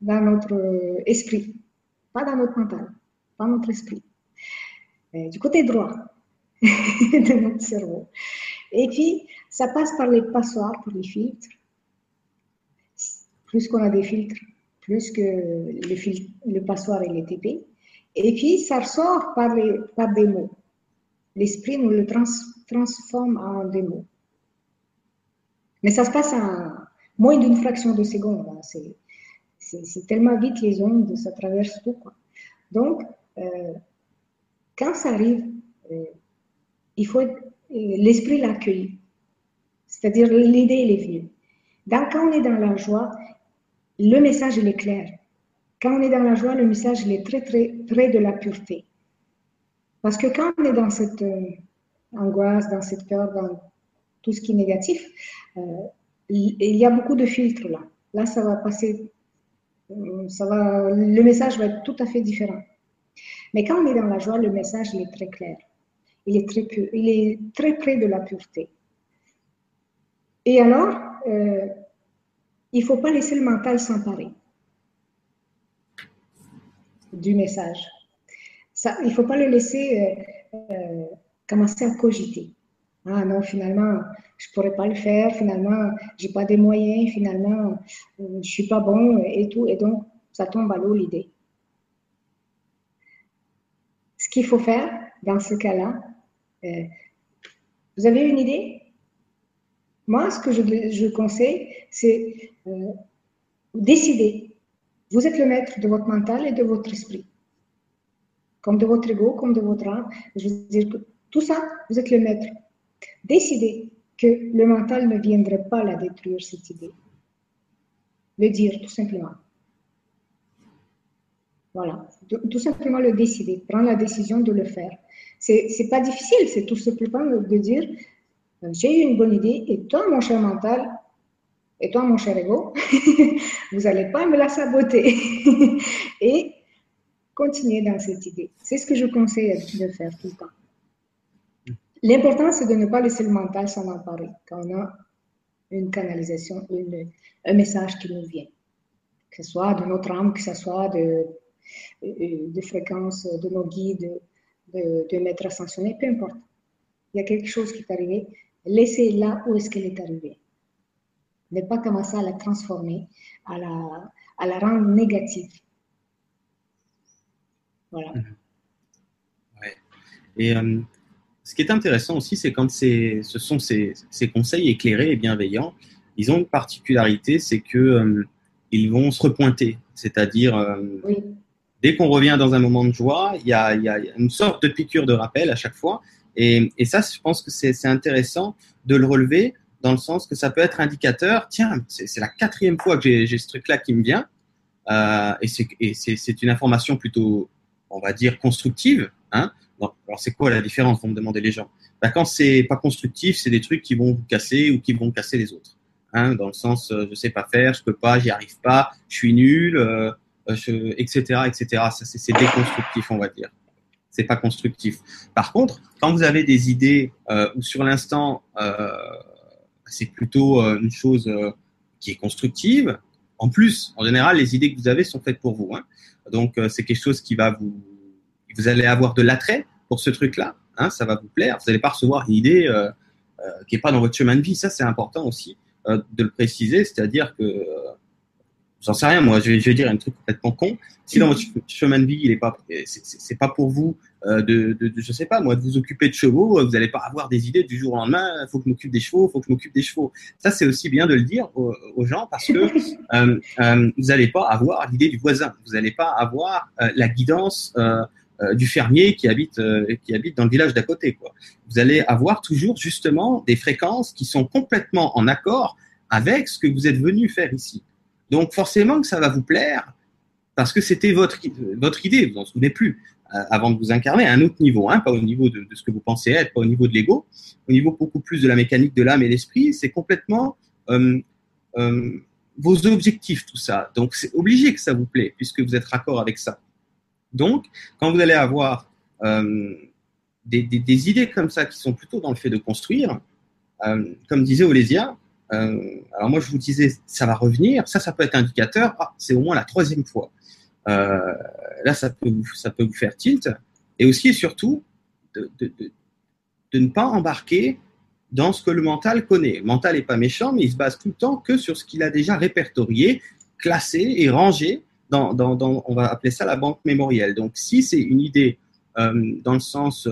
S2: dans notre esprit, pas dans notre mental, pas notre esprit. Du côté droit de notre cerveau. Et puis, ça passe par les passoires, par les filtres. Plus qu'on a des filtres, plus que le, le passoire est épais. Et puis, ça ressort par, les, par des mots. L'esprit nous le transforme en des mots. Mais ça se passe en moins d'une fraction de seconde. Hein. C'est tellement vite les ondes, ça traverse tout. Quoi. Donc, euh, quand ça arrive, euh, il faut l'esprit l'accueille. C'est-à-dire l'idée, elle est venue. Donc, quand on est dans la joie, le message, il est clair. Quand on est dans la joie, le message, il est très, très près de la pureté. Parce que quand on est dans cette euh, angoisse, dans cette peur, dans tout ce qui est négatif, euh, il y a beaucoup de filtres là. Là, ça va passer, euh, ça va, le message va être tout à fait différent. Mais quand on est dans la joie, le message, il est très clair il est très, il est très près de la pureté. Et alors, euh, il ne faut pas laisser le mental s'emparer du message. Ça, il ne faut pas le laisser euh, euh, commencer à cogiter. Ah non, finalement, je ne pourrais pas le faire, finalement, je n'ai pas des moyens, finalement, je ne suis pas bon et tout. Et donc, ça tombe à l'eau l'idée. Ce qu'il faut faire dans ce cas-là, vous avez une idée? Moi, ce que je, conseille, c'est euh, décider. Vous êtes le maître de votre mental et de votre esprit. Comme de votre ego, comme de votre âme. Je veux dire que tout ça, vous êtes le maître. Décidez que le mental ne viendrait pas la détruire, cette idée. Le dire, tout simplement. Voilà, tout simplement le décider, prendre la décision de le faire. C'est pas difficile, c'est tout simplement de dire j'ai eu une bonne idée et toi, mon cher mental, et toi, mon cher ego, vous n'allez pas me la saboter. et continuer dans cette idée. C'est ce que je conseille de faire tout le temps. L'important, c'est de ne pas laisser le mental s'en emparer quand on a une canalisation, un message qui nous vient. Que ce soit de notre âme, que ce soit de, de, de fréquence de nos guides, de, de maître ascensionné, peu importe. Il y a quelque chose qui est arrivé, laissez là où est-ce qu'elle est arrivée. Ne pas commencer à la transformer, à la, à la rendre négative. Voilà. Mhm.
S1: Ouais. Et euh, ce qui est intéressant aussi, c'est quand ce sont ces, ces, conseils éclairés et bienveillants, ils ont une particularité, c'est que euh, ils vont se repointer, c'est-à-dire euh, oui dès qu'on revient dans un moment de joie, il y, a, une sorte de piqûre de rappel à chaque fois. Et, ça, je pense que c'est intéressant de le relever dans le sens que ça peut être indicateur. Tiens, c'est la quatrième fois que j'ai ce truc-là qui me vient. Euh, et c'est une information plutôt, on va dire, constructive. Hein alors, c'est quoi la différence, vont me demander les gens? Ben, Quand c'est pas constructif, c'est des trucs qui vont vous casser ou qui vont casser les autres. Hein, dans le sens, euh, je sais pas faire, je peux pas, j'y arrive pas, je suis nul. Etc., euh, etc. Ça, c'est déconstructif, on va dire. C'est pas constructif. Par contre, quand vous avez des idées euh, sur l'instant, euh, c'est plutôt euh, une chose euh, qui est constructive. En plus, en général, les idées que vous avez sont faites pour vous. Hein. Donc, c'est quelque chose qui va vous Vous allez avoir de l'attrait pour ce truc-là, hein, ça va vous plaire. Vous n'allez pas recevoir une idée qui n'est pas dans votre chemin de vie. Ça, c'est important aussi de le préciser, c'est-à-dire que j'en sais rien, moi, je vais, dire un truc complètement con. Si dans votre chemin de vie, il est pas, c'est pas pour vous euh, de, de, de, je sais pas, moi, de vous occuper de chevaux, vous n'allez pas avoir des idées du jour au lendemain. Il faut que je m'occupe des chevaux, il faut que je m'occupe des chevaux. Ça, c'est aussi bien de le dire aux, gens parce que euh, euh, vous n'allez pas avoir l'idée du voisin, vous n'allez pas avoir euh, la guidance. Euh, du fermier qui habite qui habite dans le village d'à côté quoi. Vous allez avoir toujours justement des fréquences qui sont complètement en accord avec ce que vous êtes venu faire ici. Donc forcément que ça va vous plaire parce que c'était votre, votre idée, vous n'en souvenez plus, euh, avant de vous incarner à un autre niveau, hein, pas au niveau de, ce que vous pensez être, pas au niveau de l'ego, au niveau beaucoup plus de la mécanique de l'âme et l'esprit, c'est complètement euh, euh, vos objectifs, tout ça. Donc c'est obligé que ça vous plaît, puisque vous êtes raccord avec ça. Donc, quand vous allez avoir des, des, idées comme ça qui sont plutôt dans le fait de construire, comme disait Olésia, euh, alors moi, je vous disais, ça va revenir. Ça, ça peut être indicateur. Ah, c'est au moins la troisième fois. Euh, là, ça peut, vous, ça peut vous faire tilt. Et aussi et surtout, de, ne pas embarquer dans ce que le mental connaît. Le mental n'est pas méchant, mais il se base tout le temps que sur ce qu'il a déjà répertorié, classé et rangé dans, dans, on va appeler ça la banque mémorielle. Donc, si c'est une idée euh, dans le sens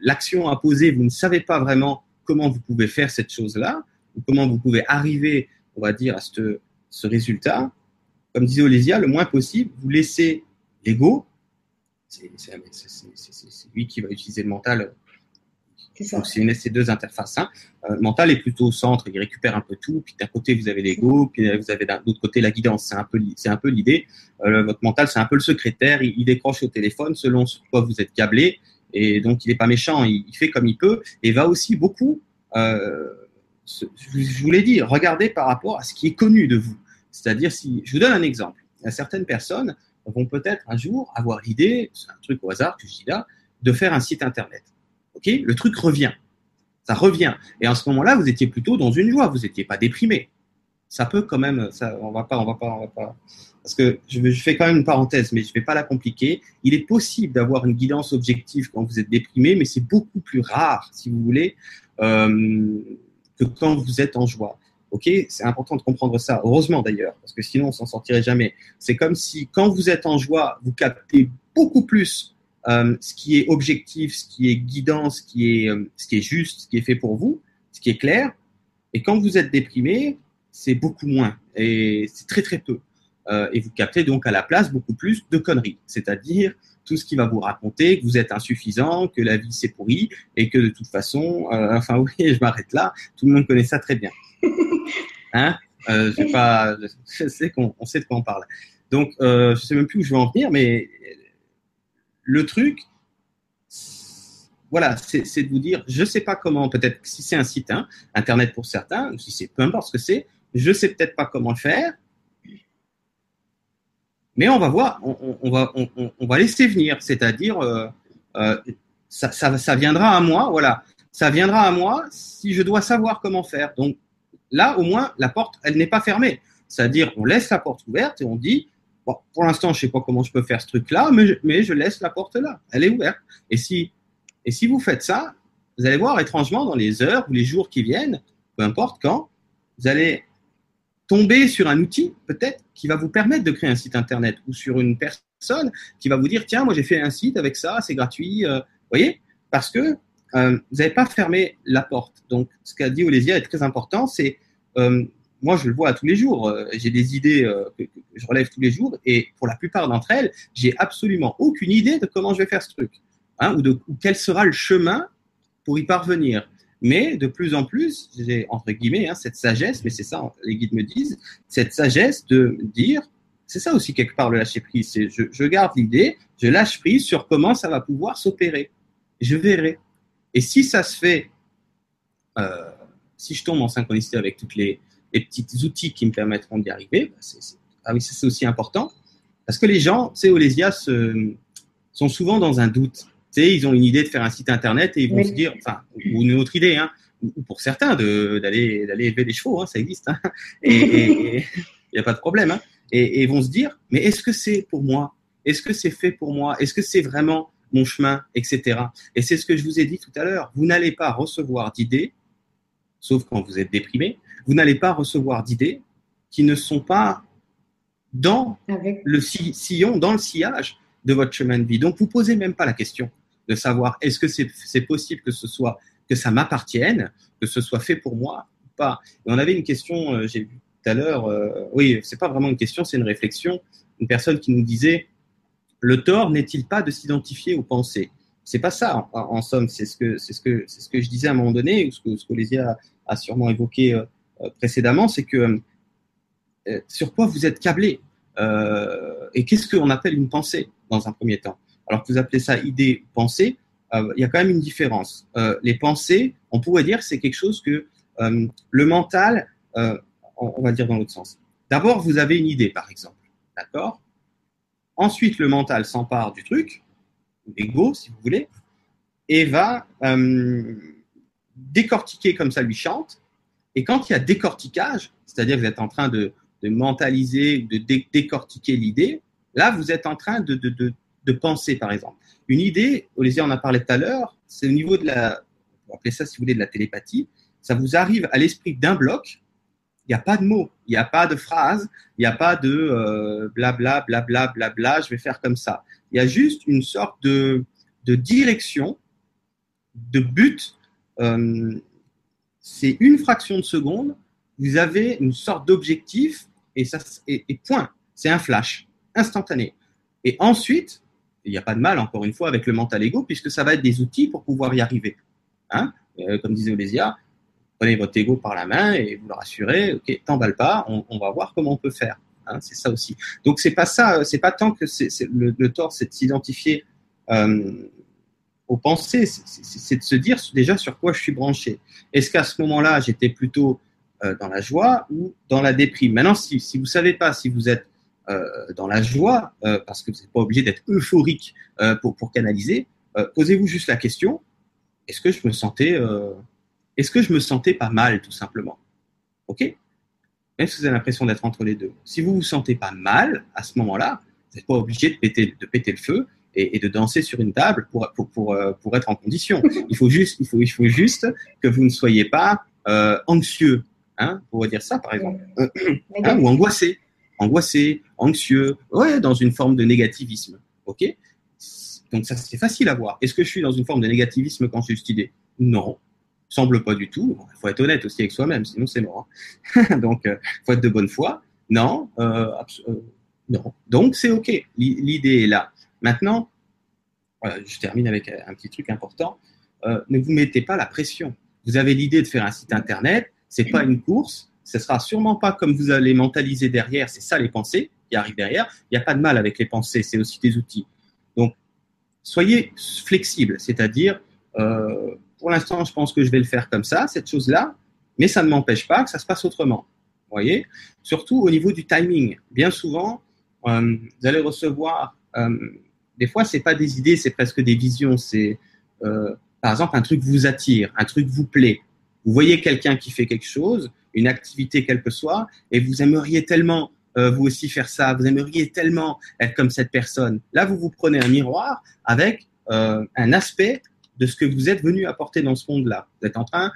S1: l'action à poser, vous ne savez pas vraiment comment vous pouvez faire cette chose-là, comment vous pouvez arriver, on va dire, à ce, ce résultat, comme disait Olésia, le moins possible, vous laissez l'ego, c'est lui qui va utiliser le mental. Donc, c'est ces deux interfaces. Hein. Euh, le mental est plutôt au centre, il récupère un peu tout. Puis d'un côté, vous avez l'ego, puis vous avez d'un autre côté la guidance. C'est un peu, c'est un peu l'idée. Euh, votre mental, c'est un peu le secrétaire. Il, il, décroche au téléphone selon ce quoi vous êtes câblé. Et donc, il n'est pas méchant. Il, il, fait comme il peut et va aussi beaucoup euh, je vous l'ai dit, regardez par rapport à ce qui est connu de vous. C'est-à-dire, si je vous donne un exemple, certaines personnes vont peut-être un jour avoir l'idée, c'est un truc au hasard que je dis là, de faire un site internet. Ok, le truc revient, ça revient. Et en ce moment-là, vous étiez plutôt dans une joie, vous n'étiez pas déprimé. Ça peut quand même, va pas, on va pas, on va pas. Parce que je, fais quand même une parenthèse, mais je vais pas la compliquer. Il est possible d'avoir une guidance objective quand vous êtes déprimé, mais c'est beaucoup plus rare, si vous voulez. Euh, que quand vous êtes en joie. Ok, c'est important de comprendre ça. Heureusement d'ailleurs, parce que sinon on s'en sortirait jamais. C'est comme si quand vous êtes en joie, vous captez beaucoup plus euh, ce qui est objectif, ce qui est guidant, ce qui est, euh, ce qui est juste, ce qui est fait pour vous, ce qui est clair. Et quand vous êtes déprimé, c'est beaucoup moins et c'est très très peu. Euh, et vous captez donc à la place beaucoup plus de conneries, c'est-à-dire tout ce qui va vous raconter que vous êtes insuffisant, que la vie c'est pourri et que de toute façon, euh, enfin oui, je m'arrête là. Tout le monde connaît ça très bien. Hein? Euh, pas, je sais qu'on on sait de quoi on parle. Donc, euh, je sais même plus où je vais en venir, mais le truc, voilà, c'est de vous dire, je sais pas comment, peut-être si c'est un site hein, internet pour certains, ou si c'est peu importe ce que c'est, je sais peut-être pas comment le faire, mais on va voir, on, va, on, va laisser venir, c'est-à-dire euh, euh, ça, viendra à moi, voilà, ça viendra à moi si je dois savoir comment faire. Donc là, au moins, la porte, elle n'est pas fermée. C'est-à-dire, on laisse la porte ouverte et on dit, pour l'instant, je sais pas comment je peux faire ce truc-là, mais je, mais je laisse la porte là, elle est ouverte. Et si, et si vous faites ça, vous allez voir étrangement dans les heures ou les jours qui viennent, peu importe quand, vous allez tomber sur un outil peut-être qui va vous permettre de créer un site internet ou sur une personne qui va vous dire tiens moi j'ai fait un site avec ça c'est gratuit euh, voyez parce que euh, vous n'avez pas fermé la porte. Donc ce qu'a dit Olésia est très important c'est euh, moi je le vois tous les jours j'ai des idées que, que, je relève tous les jours et pour la plupart d'entre elles j'ai absolument aucune idée de comment je vais faire ce truc hein, ou de ou quel sera le chemin pour y parvenir mais de plus en plus, j'ai entre guillemets hein, cette sagesse, mais c'est ça, les guides me disent, cette sagesse de dire, c'est ça aussi quelque part le lâcher prise, c'est je, garde l'idée, je lâche prise sur comment ça va pouvoir s'opérer. Je verrai. Et si ça se fait, euh, si je tombe en synchronicité avec toutes les, les petits outils qui me permettront d'y arriver, bah c'est, c'est, ah oui, c'est aussi important. Parce que les gens, sais, Olésia, sont souvent dans un doute sais, ils ont une idée de faire un site internet et ils vont oui. se dire, enfin, ou une autre idée, hein, ou pour certains d'aller élever des chevaux, hein, ça existe, hein, et il n'y a pas de problème, hein, et, et, ils vont se dire, mais est-ce que c'est pour moi? Est-ce que c'est fait pour moi? Est-ce que c'est vraiment mon chemin, etc. Et c'est ce que je vous ai dit tout à l'heure. Vous n'allez pas recevoir d'idées, sauf quand vous êtes déprimé, vous n'allez pas recevoir d'idées qui ne sont pas dans le sillon, dans le sillage de votre chemin de vie. Donc, vous posez même pas la question de savoir est-ce que c'est possible que ce soit que ça m'appartienne, que ce soit fait pour moi ou pas. On avait une question, euh, j'ai vu tout à l'heure, euh, oui, c'est pas vraiment une question, c'est une réflexion. Une personne qui nous disait le tort n'est-il pas de s'identifier aux pensées? C'est pas ça, en, somme. C'est ce que que que je disais à un moment donné, ou ce que ce qu'Olésia a, sûrement évoqué euh, précédemment, c'est que sur quoi vous êtes câblé? Et qu'est-ce qu'on appelle une pensée dans un premier temps? Alors que vous appelez ça idée, pensée, euh, il y a quand même une différence. Euh, les pensées, on pourrait dire, c'est quelque chose que euh, le mental, on, va dire dans l'autre sens. D'abord, vous avez une idée, par exemple, d'accord? Ensuite, le mental s'empare du truc, l'ego, si vous voulez, et va décortiquer comme ça lui chante. Et quand il y a décortiquage, c'est-à-dire que vous êtes en train de, mentaliser de décortiquer l'idée, là, vous êtes en train de penser, par exemple. Une idée, Olivier en a parlé tout à l'heure, c'est au niveau de la, on appeler ça si vous voulez de la télépathie, ça vous arrive à l'esprit d'un bloc, il n'y a pas de mots, il n'y a pas de phrase, il n'y a pas de euh, blabla, blabla, blabla, je vais faire comme ça. Il y a juste une sorte de, de direction, de but. Euh, c'est une fraction de seconde, vous avez une sorte d'objectif et, ça, et point. C'est un flash instantané. Et ensuite, il n'y a pas de mal, encore une fois, avec le mental ego, puisque ça va être des outils pour pouvoir y arriver. Hein euh, comme disait Olésia, prenez votre ego par la main et vous le rassurez, ok, t'emballe pas, on, va voir comment on peut faire. Hein, c'est ça aussi. Donc c'est pas ça, c'est pas tant que le, tort, c'est de s'identifier euh, aux pensées, c'est, de se dire déjà sur quoi je suis branché. Est-ce qu'à ce moment-là, j'étais plutôt euh, dans la joie ou dans la déprime? Maintenant, si, si vous savez pas si vous êtes dans la joie, euh, parce que vous n'êtes pas obligé d'être euphorique euh, pour, pour canaliser, posez-vous juste la question est-ce que je me sentais, est-ce que je me sentais pas mal, tout simplement? Ok? Même si vous avez l'impression d'être entre les deux. Si vous vous sentez pas mal à ce moment-là, vous n'êtes pas obligé de péter, de péter le feu et, de danser sur une table pour, pour, pour, pour, être en condition. Il faut juste, il faut, il faut juste que vous ne soyez pas anxieux, hein, pour dire ça par exemple, hein, ou angoissé angoissé, anxieux, ouais, dans une forme de négativisme. Ok? Donc ça, c'est facile à voir. Est-ce que je suis dans une forme de négativisme quand j'ai cette idée Non, semble pas du tout. Il faut être honnête aussi avec soi-même, sinon c'est mort. Hein. Donc, il euh, faut être de bonne foi. Non, euh, euh, non. Donc c'est ok. L'idée est là. Maintenant, je termine avec un petit truc important. ne vous mettez pas la pression. Vous avez l'idée de faire un site internet. C'est pas une course ce sera sûrement pas comme vous allez mentaliser derrière, c'est ça les pensées qui arrivent derrière. Il n'y a pas de mal avec les pensées, c'est aussi des outils. Donc, soyez flexible, c'est-à-dire, euh, pour l'instant, je pense que je vais le faire comme ça, cette chose-là, mais ça ne m'empêche pas que ça se passe autrement. Vous voyez? Surtout au niveau du timing. Bien souvent, euh, vous allez recevoir, euh, des fois, c'est pas des idées, c'est presque des visions. C'est, par exemple, un truc vous attire, un truc vous plaît. Vous voyez quelqu'un qui fait quelque chose, une activité quelle que soit, et vous aimeriez tellement euh, vous aussi faire ça, vous aimeriez tellement être comme cette personne. Là, vous vous prenez un miroir avec euh, un aspect de ce que vous êtes venu apporter dans ce monde-là. Vous êtes en train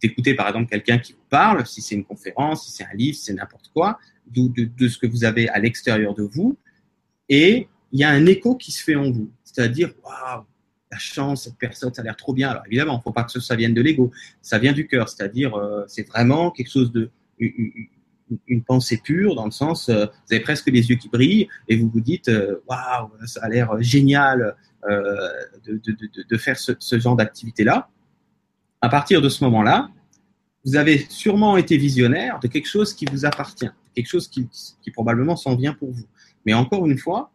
S1: d'écouter par exemple quelqu'un qui vous parle, si c'est une conférence, si c'est un livre, c'est n'importe quoi, de, de, ce que vous avez à l'extérieur de vous, et il y a un écho qui se fait en vous. C'est-à-dire, waouh, la chance, cette personne, ça a l'air trop bien. Alors évidemment, il ne faut pas que ça vienne de l'ego, ça vient du cœur, c'est-à-dire euh, c'est vraiment quelque chose de une, pensée pure dans le sens, euh, vous avez presque les yeux qui brillent et vous vous dites euh, waouh, ça a l'air génial de, de, de, de, faire ce, ce genre d'activité-là. À partir de ce moment-là, vous avez sûrement été visionnaire de quelque chose qui vous appartient, quelque chose qui, qui probablement s'en vient pour vous. Mais encore une fois,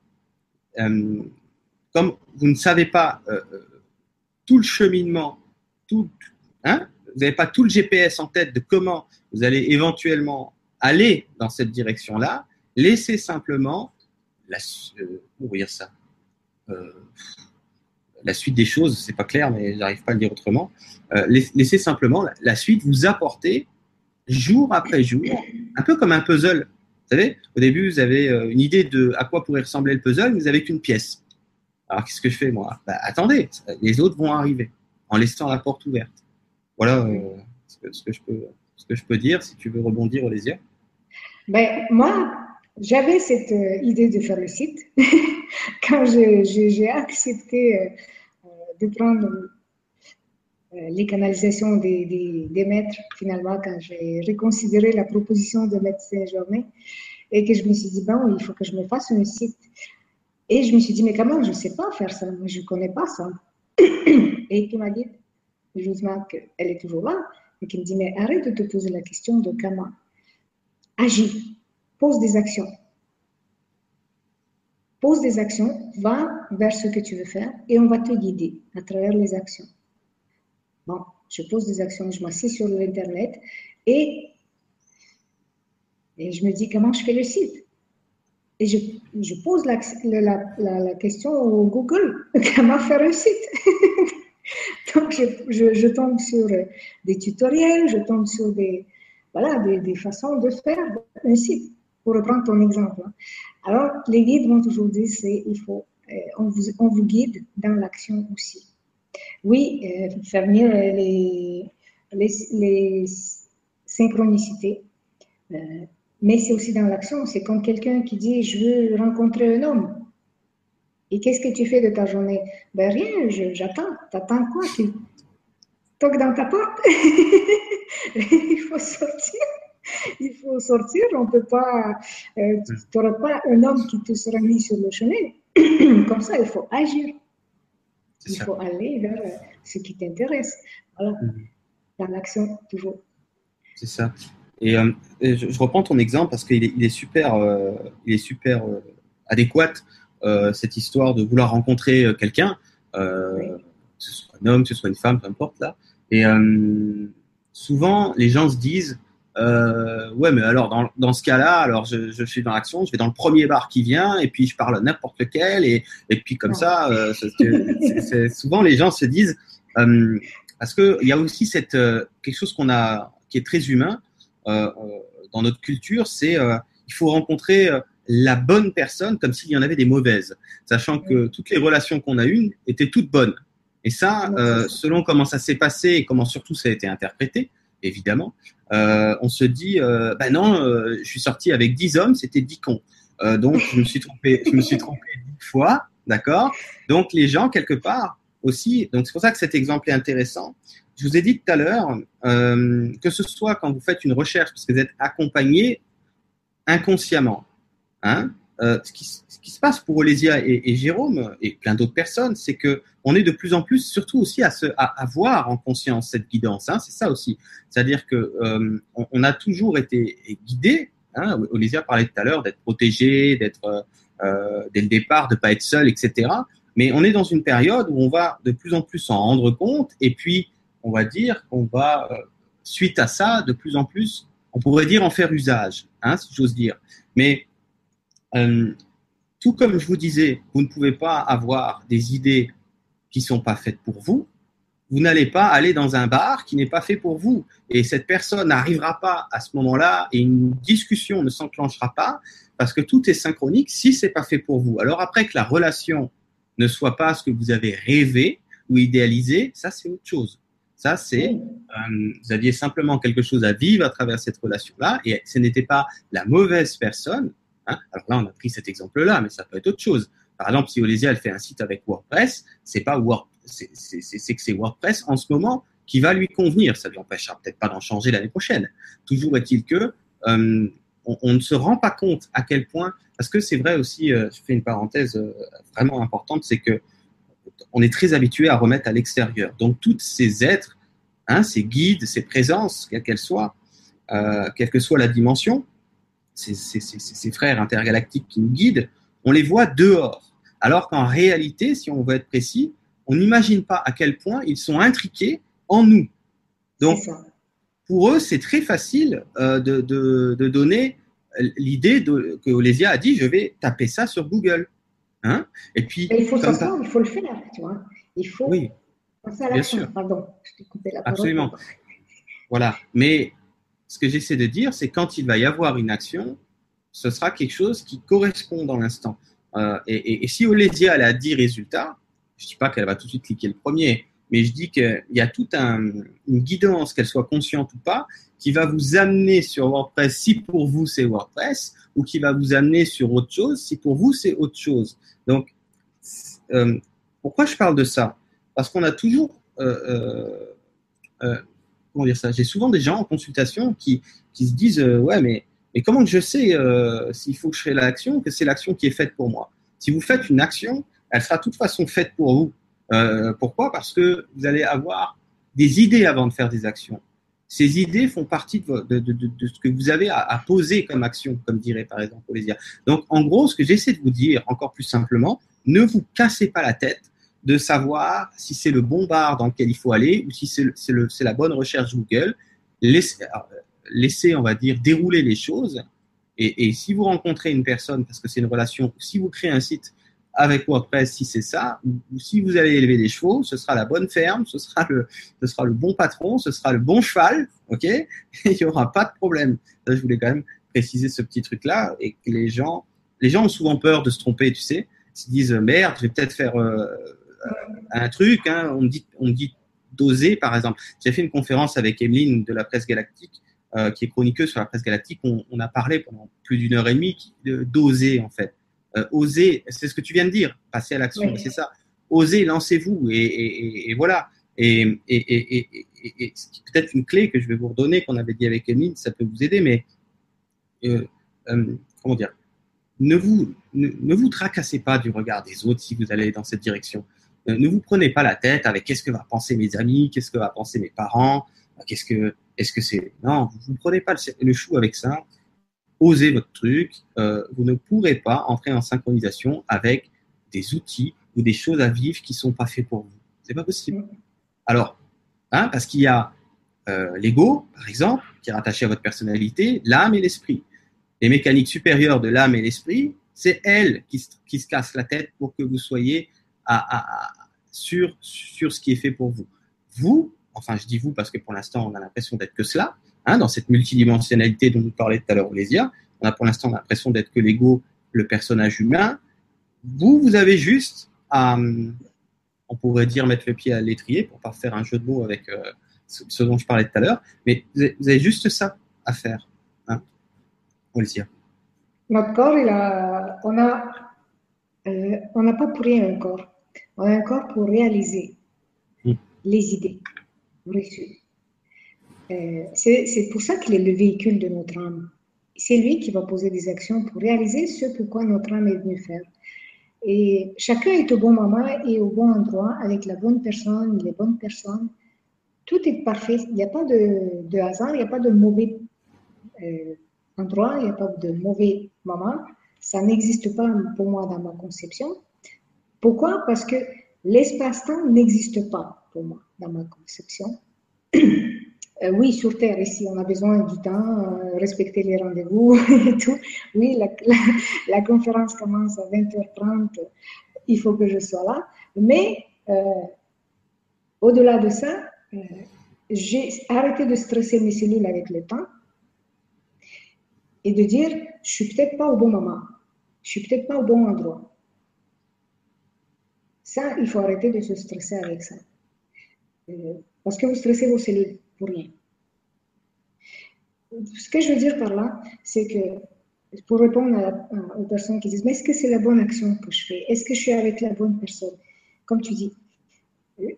S1: comme vous ne savez pas euh, euh, tout le cheminement, hein, vous n'avez pas tout le GPS en tête de comment vous allez éventuellement aller dans cette direction-là, laissez simplement la, euh, dire ça, la suite des choses, c'est pas clair, mais j'arrive pas à le dire autrement. laissez simplement la, la, suite vous apporter jour après jour, un peu comme un puzzle. Vous savez, au début, vous avez une idée de à quoi pourrait ressembler le puzzle, vous n'avez qu'une pièce. Alors qu'est-ce que je fais moi? Bah, Attendez, les autres vont arriver en laissant la porte ouverte. Voilà euh, ce, que, je peux, ce que je peux dire. Si tu veux rebondir, Olésia.
S2: Ben, moi, j'avais cette euh, idée de faire le site quand j'ai accepté euh, de prendre les canalisations des, des, maîtres, finalement, quand j'ai reconsidéré la proposition de Maître Saint-Germain, et que je me suis dit, bon, il faut que je me fasse un site. Et je me suis dit, mais comment, je ne sais pas faire ça, je ne connais pas ça. et qui m'a dit, justement, qu'elle est toujours là, et qui me dit, mais arrête de te poser la question de comment. Agis, pose des actions. Pose des actions, va vers ce que tu veux faire et on va te guider à travers les actions. Bon, je pose des actions, je m'assieds sur l'Internet et, et je me dis comment je fais le site? Et je, pose la, question au Google, comment faire un site Donc, je, tombe sur des tutoriels, je tombe sur des, voilà, des, façons de faire un site, pour reprendre ton exemple. Hein. Alors, les guides vont toujours dire, c'est, il faut, euh, on, vous, guide dans l'action aussi. Oui, euh, faire venir les, les, les synchronicités, euh, mais c'est aussi dans l'action. C'est comme quelqu'un qui dit Je veux rencontrer un homme. Et qu'est-ce que tu fais de ta journée? Ben rien, j'attends. T'attends quoi? Tu toques dans ta porte? Il faut sortir. Il faut sortir. On peut pas. Euh, tu n'auras pas un homme qui te sera mis sur le chemin. Comme ça, il faut agir. Il faut aller vers euh, ce qui t'intéresse. Voilà. Mhm. Dans l'action, toujours.
S1: C'est ça. Et, euh, je, reprends ton exemple parce qu'il est, il est, super, euh, il est super adéquat, cette histoire de vouloir rencontrer quelqu'un, que ce soit un homme, que ce soit une femme, peu importe là. Et souvent, les gens se disent euh, ouais, mais alors dans, dans ce cas-là, alors je, je, suis dans l'action, je vais dans le premier bar qui vient et puis je parle à n'importe lequel et, et puis comme ça, euh, souvent les gens se disent euh, parce que il y a aussi cette euh, quelque chose qu'on a qui est très humain euh, dans notre culture, c'est il faut rencontrer la bonne personne comme s'il y en avait des mauvaises, sachant que toutes les relations qu'on a eues étaient toutes bonnes. Et ça, selon comment ça s'est passé et comment surtout ça a été interprété, évidemment, euh, on se dit, euh, bah non, euh, je suis sorti avec 10 hommes, c'était 10 cons. donc, je me suis trompé, je me suis trompé 10 fois, d'accord? Donc, les gens, quelque part, aussi, donc c'est pour ça que cet exemple est intéressant. Je vous ai dit tout à l'heure, que ce soit quand vous faites une recherche, parce que vous êtes accompagné inconsciemment, hein, euh, ce, qui, se passe pour Olésia et, Jérôme et plein d'autres personnes, c'est que on est de plus en plus, surtout aussi à, se, en conscience cette guidance. Hein, c'est ça aussi. C'est-à-dire que euh, on, a toujours été guidé. Hein, Olésia parlait tout à l'heure d'être protégé, d'être euh, dès le départ, de pas être seul, etc. Mais on est dans une période où on va de plus en plus s'en rendre compte, et puis on va dire qu'on va, euh, suite à ça, de plus en plus, on pourrait dire en faire usage, hein, si j'ose dire. Mais euh, tout comme je vous disais, vous ne pouvez pas avoir des idées qui sont pas faites pour vous. Vous n'allez pas aller dans un bar qui n'est pas fait pour vous. Et cette personne n'arrivera pas à ce moment-là et une discussion ne s'enclenchera pas parce que tout est synchronique si c'est pas fait pour vous. Alors après que la relation ne soit pas ce que vous avez rêvé ou idéalisé, ça c'est autre chose. Ça, c'est, euh, vous aviez simplement quelque chose à vivre à travers cette relation-là, et ce n'était pas la mauvaise personne, Hein. Alors là, on a pris cet exemple-là, mais ça peut être autre chose. Par exemple, si Olésia elle fait un site avec WordPress, c'est pas que c'est WordPress en ce moment qui va lui convenir. Ça lui empêchera peut-être pas d'en changer l'année prochaine. Toujours est-il que euh, on, ne se rend pas compte à quel point, parce que c'est vrai aussi, euh, je fais une parenthèse vraiment importante, c'est que on est très habitué à remettre à l'extérieur. Donc, tous ces êtres, hein, ces guides, ces présences, quelles qu'elles soient, quelle que soit la dimension, ces, frères intergalactiques qui nous guident, on les voit dehors. Alors qu'en réalité, si on veut être précis, on n'imagine pas à quel point ils sont intriqués en nous. Donc, pour eux, c'est très facile euh, de, donner l'idée que Olésia a dit, je vais taper ça sur Google. Hein? Et puis,
S2: il faut s'asseoir, il faut le faire, tu vois. Il faut
S1: oui, bien sûr.
S2: Pardon, je t'ai coupé la parole.
S1: Absolument. Voilà. Mais ce que j'essaie de dire, c'est quand il va y avoir une action, ce sera quelque chose qui correspond dans l'instant. Euh, et, si Olesia elle a 10 résultats, je ne dis pas qu'elle va tout de suite cliquer le premier, mais je dis qu'il y a toute un, une guidance, qu'elle soit consciente ou pas, qui va vous amener sur WordPress si pour vous c'est WordPress, ou qui va vous amener sur autre chose si pour vous c'est autre chose. Donc, euh, pourquoi je parle de ça? Parce qu'on a toujours, euh, euh, comment dire ça? J'ai souvent des gens en consultation qui, qui se disent, ouais, mais, mais comment que je sais s'il faut que je fasse l'action, que c'est l'action qui est faite pour moi? Si vous faites une action, elle sera de toute façon faite pour vous. Pourquoi? Parce que vous allez avoir des idées avant de faire des actions. Ces idées font partie de, de, de, de ce que vous avez à, à, poser comme action, comme dirait par exemple Olésia. Donc, en gros, ce que j'essaie de vous dire, encore plus simplement, ne vous cassez pas la tête de savoir si c'est le bon bar dans lequel il faut aller ou si c'est la bonne recherche Google. Laissez, laissez, on va dire, dérouler les choses. Et, et si vous rencontrez une personne, parce que c'est une relation, si vous créez un site avec WordPress si c'est ça, ou, si vous allez élever des chevaux, ce sera la bonne ferme, ce sera le, ce sera le bon patron, ce sera le bon cheval, ok? Il n'y aura pas de problème. je voulais quand même préciser ce petit truc-là et que les gens, les gens ont souvent peur de se tromper, tu sais, ils se disent merde, je vais peut-être faire euh, un truc. Hein. On me dit, on dit d'oser, par exemple. J'ai fait une conférence avec Emeline de la presse galactique, euh, qui est chroniqueuse sur la presse galactique. On, a parlé pendant plus d'une heure et demie d'oser en fait. Euh, oser, c'est ce que tu viens de dire, passer à l'action, c'est ça. Osez, lancez-vous et, voilà. Et, et, peut-être une clé que je vais vous redonner, qu'on avait dit avec Emile, ça peut vous aider, mais euh, euh, comment dire ne vous, ne, vous tracassez pas du regard des autres si vous allez dans cette direction. ne vous prenez pas la tête avec qu'est-ce que va penser mes amis, qu'est-ce que va penser mes parents, qu'est-ce que, est-ce que c'est, non, vous ne prenez pas le, chou avec ça osez votre truc, euh, vous ne pourrez pas entrer en synchronisation avec des outils ou des choses à vivre qui sont pas faits pour vous. C'est pas possible. Alors, hein, parce qu'il y a euh, l'ego, par exemple, qui est rattaché à votre personnalité, l'âme et l'esprit. Les mécaniques supérieures de l'âme et l'esprit, c'est elles qui, se cassent la tête pour que vous soyez sur ce qui est fait pour vous. Vous, enfin je dis vous parce que pour l'instant on a l'impression d'être que cela, Hein, dans cette multidimensionnalité dont vous parlez tout à l'heure, Olésia. On a pour l'instant l'impression d'être que l'ego, le personnage humain. Vous, vous avez juste à, on pourrait dire, mettre le pied à l'étrier pour pas faire un jeu de mots avec euh, ce, dont je parlais tout à l'heure, mais vous avez, juste ça à faire. Hein, Olésia.
S2: Notre corps, il a, on a, euh, on n'a pas pour rien un corps. On a un corps pour réaliser hmm. les idées reçues. Euh, c'est pour ça qu'il est le véhicule de notre âme. C'est lui qui va poser des actions pour réaliser ce pourquoi notre âme est venue faire. Et chacun est au bon moment et au bon endroit, avec la bonne personne, les bonnes personnes. Tout est parfait. Il n'y a pas de, hasard, il n'y a pas de mauvais euh, endroit, il n'y a pas de mauvais moment. Ça n'existe pas pour moi dans ma conception. Pourquoi? Parce que l'espace-temps n'existe pas pour moi dans ma conception. Euh, oui, sur Terre, ici, on a besoin du temps, euh, respecter les rendez-vous et tout. Oui, la, conférence commence à 20h30, il faut que je sois là. Mais euh, au-delà de ça, j'ai arrêté de stresser mes cellules avec le temps et de dire, je suis peut-être pas au bon moment, je suis peut-être pas au bon endroit. Ça, il faut arrêter de se stresser avec ça. parce que vous stressez vos cellules pour rien. Ce que je veux dire par là, c'est que pour répondre aux personnes qui disent, mais est-ce que c'est la bonne action que je fais? Est-ce que je suis avec la bonne personne? Comme tu dis,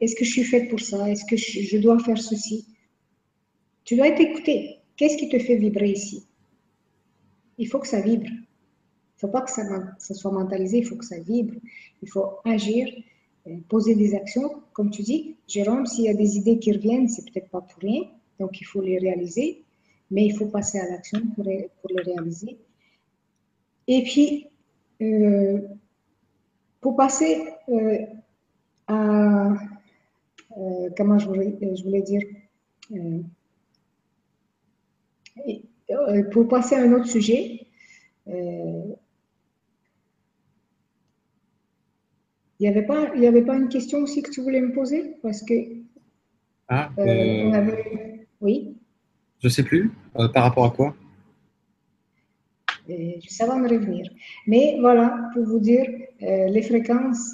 S2: est-ce que je suis faite pour ça? Est-ce que je, dois faire ceci? Tu dois être écouté. Qu'est-ce qui te fait vibrer ici? Il faut que ça vibre. Il ne faut pas que ça, ça, soit mentalisé, il faut que ça vibre. Il faut agir, poser des actions. Comme tu dis, Jérôme, s'il y a des idées qui reviennent, c'est peut-être pas pour rien. Donc, il faut les réaliser mais il faut passer à l'action pour, pour, le réaliser. Et puis, euh, pour passer euh, à, euh, comment je voulais, je voulais dire, pour passer à un autre sujet, il n'y avait, pas, il y avait pas une question aussi que tu voulais me poser? Parce que.
S1: Ah, on
S2: avait... Oui.
S1: Je sais plus. Euh, par rapport à quoi?
S2: Ça va me revenir. Mais voilà, pour vous dire, euh, les fréquences.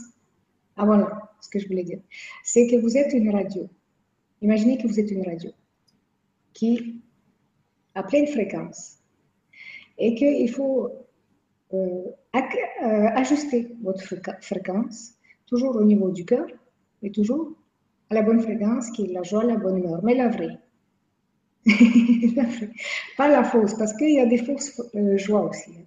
S2: Ah voilà, ce que je voulais dire. C'est que vous êtes une radio. Imaginez que vous êtes une radio qui a pleine fréquence et qu'il faut euh, euh, ajuster votre fréquence, toujours au niveau du cœur et toujours à la bonne fréquence qui est la joie, la bonne humeur, mais la vraie. Pas la fausse, parce qu'il y a des fausses euh, joies aussi. Hein.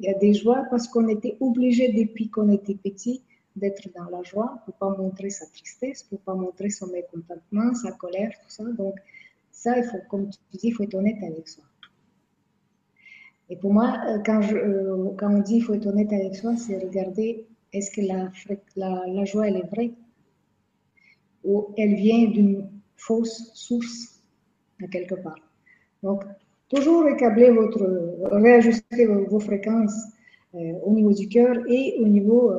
S2: Il y a des joies parce qu'on était obligé depuis qu'on était petit d'être dans la joie pour pas montrer sa tristesse, pour pas montrer son mécontentement, sa colère, tout ça. Donc ça, il faut, comme tu dis, il faut être honnête avec soi. Et pour moi, euh, quand, euh, quand on dit qu'il faut être honnête avec soi, c'est regarder est-ce que la, joie, elle est vraie? Ou elle vient d'une fausse source à quelque part. Donc, toujours récabler votre, réajuster vos, fréquences euh, au niveau du cœur et au niveau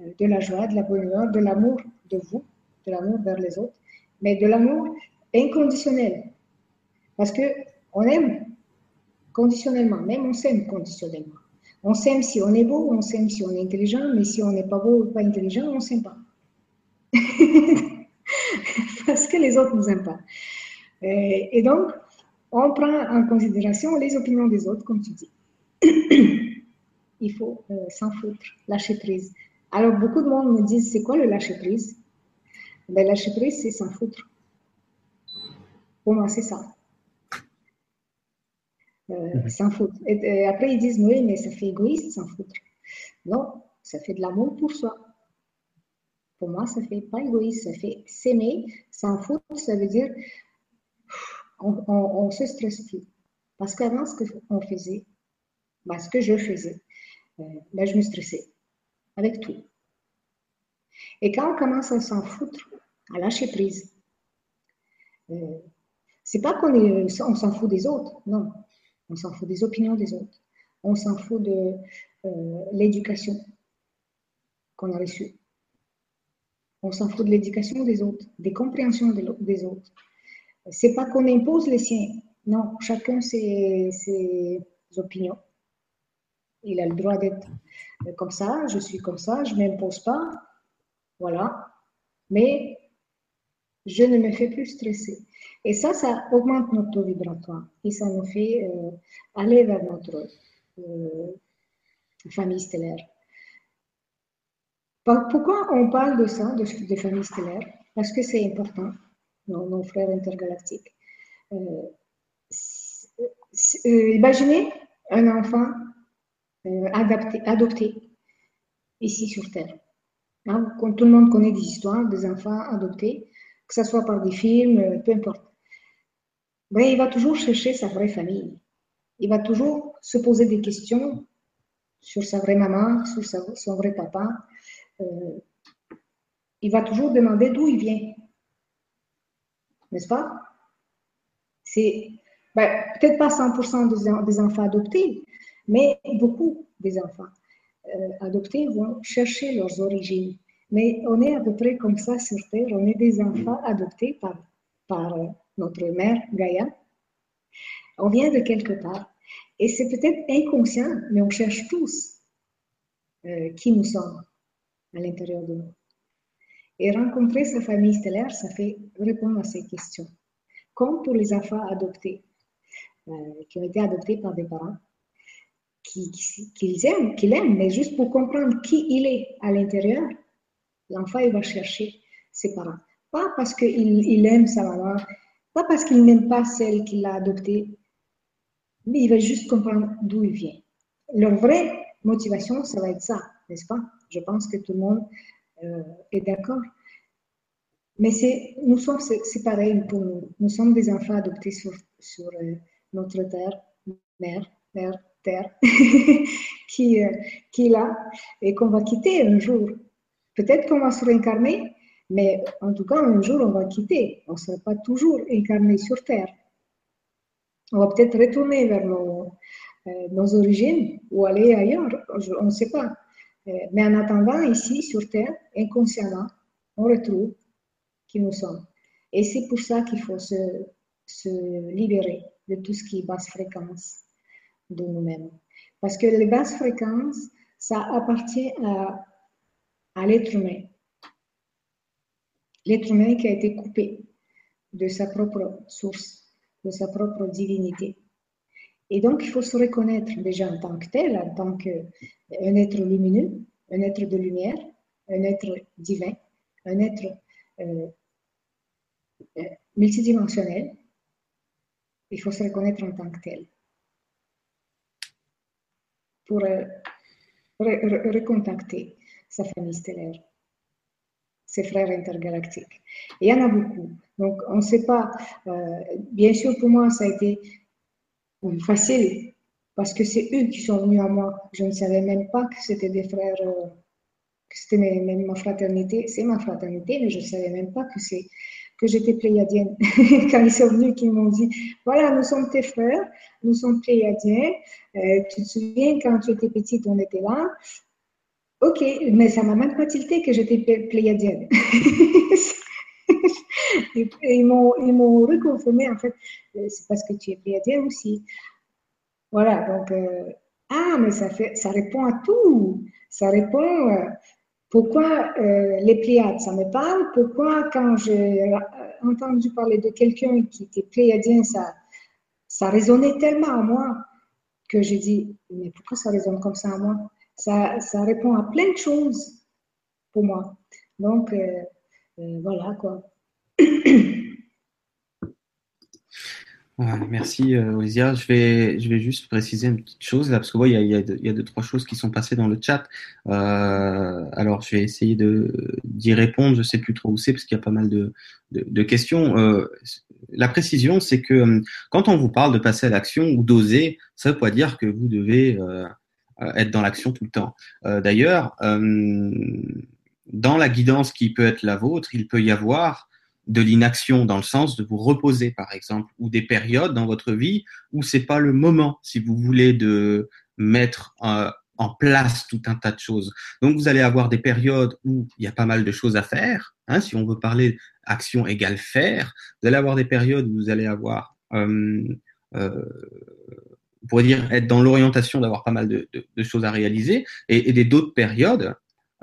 S2: de la joie, de la bonne humeur, de l'amour de vous, de l'amour vers les autres, mais de l'amour inconditionnel. Parce que on aime conditionnellement, même on s'aime conditionnellement. On s'aime si on est beau, on s'aime si on est intelligent, mais si on n'est pas beau ou pas intelligent, on ne s'aime pas. Parce que les autres ne nous aiment pas. Et, donc, on prend en considération les opinions des autres, comme tu dis. Il faut euh, s'en foutre, lâcher prise. Alors, beaucoup de monde me disent, c'est quoi le lâcher prise? Ben, Lâcher prise, c'est s'en foutre. Pour moi, c'est ça. Euh, mhm. s'en foutre. Et, après, ils disent, oui, mais ça fait égoïste, s'en foutre. Non, ça fait de l'amour pour soi. Pour moi, ça fait pas égoïste, ça fait s'aimer, s'en foutre, ça veut dire on, se stresse plus. Parce qu'avant, ce qu'on faisait, ben, ce que je faisais, euh, ben, je me stressais avec tout. Et quand on commence à s'en foutre, à lâcher prise, euh, c'est pas qu'on on s'en fout des autres, non. On s'en fout des opinions des autres. On s'en fout de euh, l'éducation qu'on a reçue. On s'en fout de l'éducation des autres, des compréhensions des autres. C'est pas qu'on impose les siens. Non, chacun ses, ses opinions. Il a le droit d'être comme ça, je suis comme ça, je ne m'impose pas. Voilà. Mais je ne me fais plus stresser. Et ça, ça augmente notre taux vibratoire et ça nous fait euh, aller vers notre euh, famille stellaire. Pourquoi on parle de ça, de, famille stellaire? Parce que c'est important, nos, frères intergalactiques. Euh, imaginez un enfant adopté ici sur Terre. Hein, tout le monde connaît des histoires des enfants adoptés que ce soit par des films, euh, peu importe. Ben, il va toujours chercher sa vraie famille. Il va toujours se poser des questions sur sa vraie maman, sur son vrai papa. Euh, il va toujours demander d'où il vient. N'est-ce pas? C'est ben, peut-être pas 100% des, enfants adoptés, mais beaucoup des enfants euh, adoptés vont chercher leurs origines. Mais on est à peu près comme ça sur Terre. On est des enfants adoptés par, par euh, notre mère Gaïa. On vient de quelque part. Et c'est peut-être inconscient, mais on cherche tous euh, qui nous sommes à l'intérieur de nous. Et rencontrer sa famille stellaire, ça fait répondre à ces questions. Comme pour les enfants adoptés, euh, qui ont été adoptés par des parents, qu'ils qui, aiment, qu'ils aiment, mais juste pour comprendre qui il est à l'intérieur, L'enfant, il va chercher ses parents. Pas parce qu'il il aime sa maman, pas parce qu'il n'aime pas celle qu'il a adoptée, mais il va juste comprendre d'où il vient. Leur vraie motivation, ça va être ça, n'est-ce pas? Je pense que tout le monde euh, est d'accord. Mais c'est, nous sommes, c'est pareil pour nous. Nous sommes des enfants adoptés sur, euh, notre terre, mère, terre, terre, qui, euh, qui est là et qu'on va quitter un jour. Peut-être qu'on va se réincarner, mais en tout cas, un jour, on va quitter. On ne sera pas toujours incarné sur Terre. On va peut-être retourner vers nos, euh, origines ou aller ailleurs, on ne sait pas. Euh, mais en attendant, ici, sur Terre, inconsciemment, on retrouve qui nous sommes. Et c'est pour ça qu'il faut se, se, libérer de tout ce qui est basse fréquence, de nous-mêmes. Parce que les basses fréquences, ça appartient à, à l'être humain. L'être humain qui a été coupé de sa propre source, de sa propre divinité. Et donc, il faut se reconnaître déjà en tant que tel, en tant qu'un être lumineux, un être de lumière, un être divin, un être euh, euh, multidimensionnel. Il faut se reconnaître en tant que tel. Pour euh, recontacter sa famille stellaire, ses frères intergalactiques. il y en a beaucoup. Donc, on ne sait pas. bien sûr, pour moi, ça a été facile parce que c'est eux qui sont venus à moi. Je ne savais même pas que c'était des frères, euh, que c'était ma fraternité. C'est ma fraternité, mais je ne savais même pas que c'est que j'étais pléiadienne. quand ils sont venus, qu'ils m'ont dit, voilà, nous sommes tes frères, nous sommes pléiadiens. Euh, tu te souviens, quand tu étais petite, on était là. Ok, mais ça m'a pas tilté que j'étais pléiadienne. ils m'ont reconfirmé, en fait, euh, c'est parce que tu es pléiadien aussi. Voilà, donc, euh, ah, mais ça, fait, ça répond à tout. Ça répond, euh, pourquoi les Pléiades, ça me parle, pourquoi quand j'ai entendu parler de quelqu'un qui était pléiadien, ça, ça résonnait tellement à moi que j'ai dit, mais pourquoi ça résonne comme ça à moi? Ça, répond à plein de choses pour moi. Donc, voilà quoi.
S1: merci euh. Je vais, je vais juste préciser une petite chose là, parce que il, y a, y a deux, trois choses qui sont passées dans le chat. Euh, alors, je vais essayer de d'y répondre. Je sais plus trop où c'est parce qu'il y a pas mal de, de, questions. Euh, la précision, c'est que euh, quand on vous parle de passer à l'action ou d'oser, ça veut pas dire que vous devez euh, être dans l'action tout le temps. D'ailleurs, dans la guidance qui peut être la vôtre, il peut y avoir de l'inaction dans le sens de vous reposer, par exemple, ou des périodes dans votre vie où c'est pas le moment, si vous voulez, de mettre euh, en place tout un tas de choses. Donc, vous allez avoir des périodes où il y a pas mal de choses à faire. Hein, si on veut parler action égale faire, vous allez avoir des périodes où vous allez avoir, euh, euh, on pourrait dire, être dans l'orientation d'avoir pas mal de, choses à réaliser, et, des d'autres périodes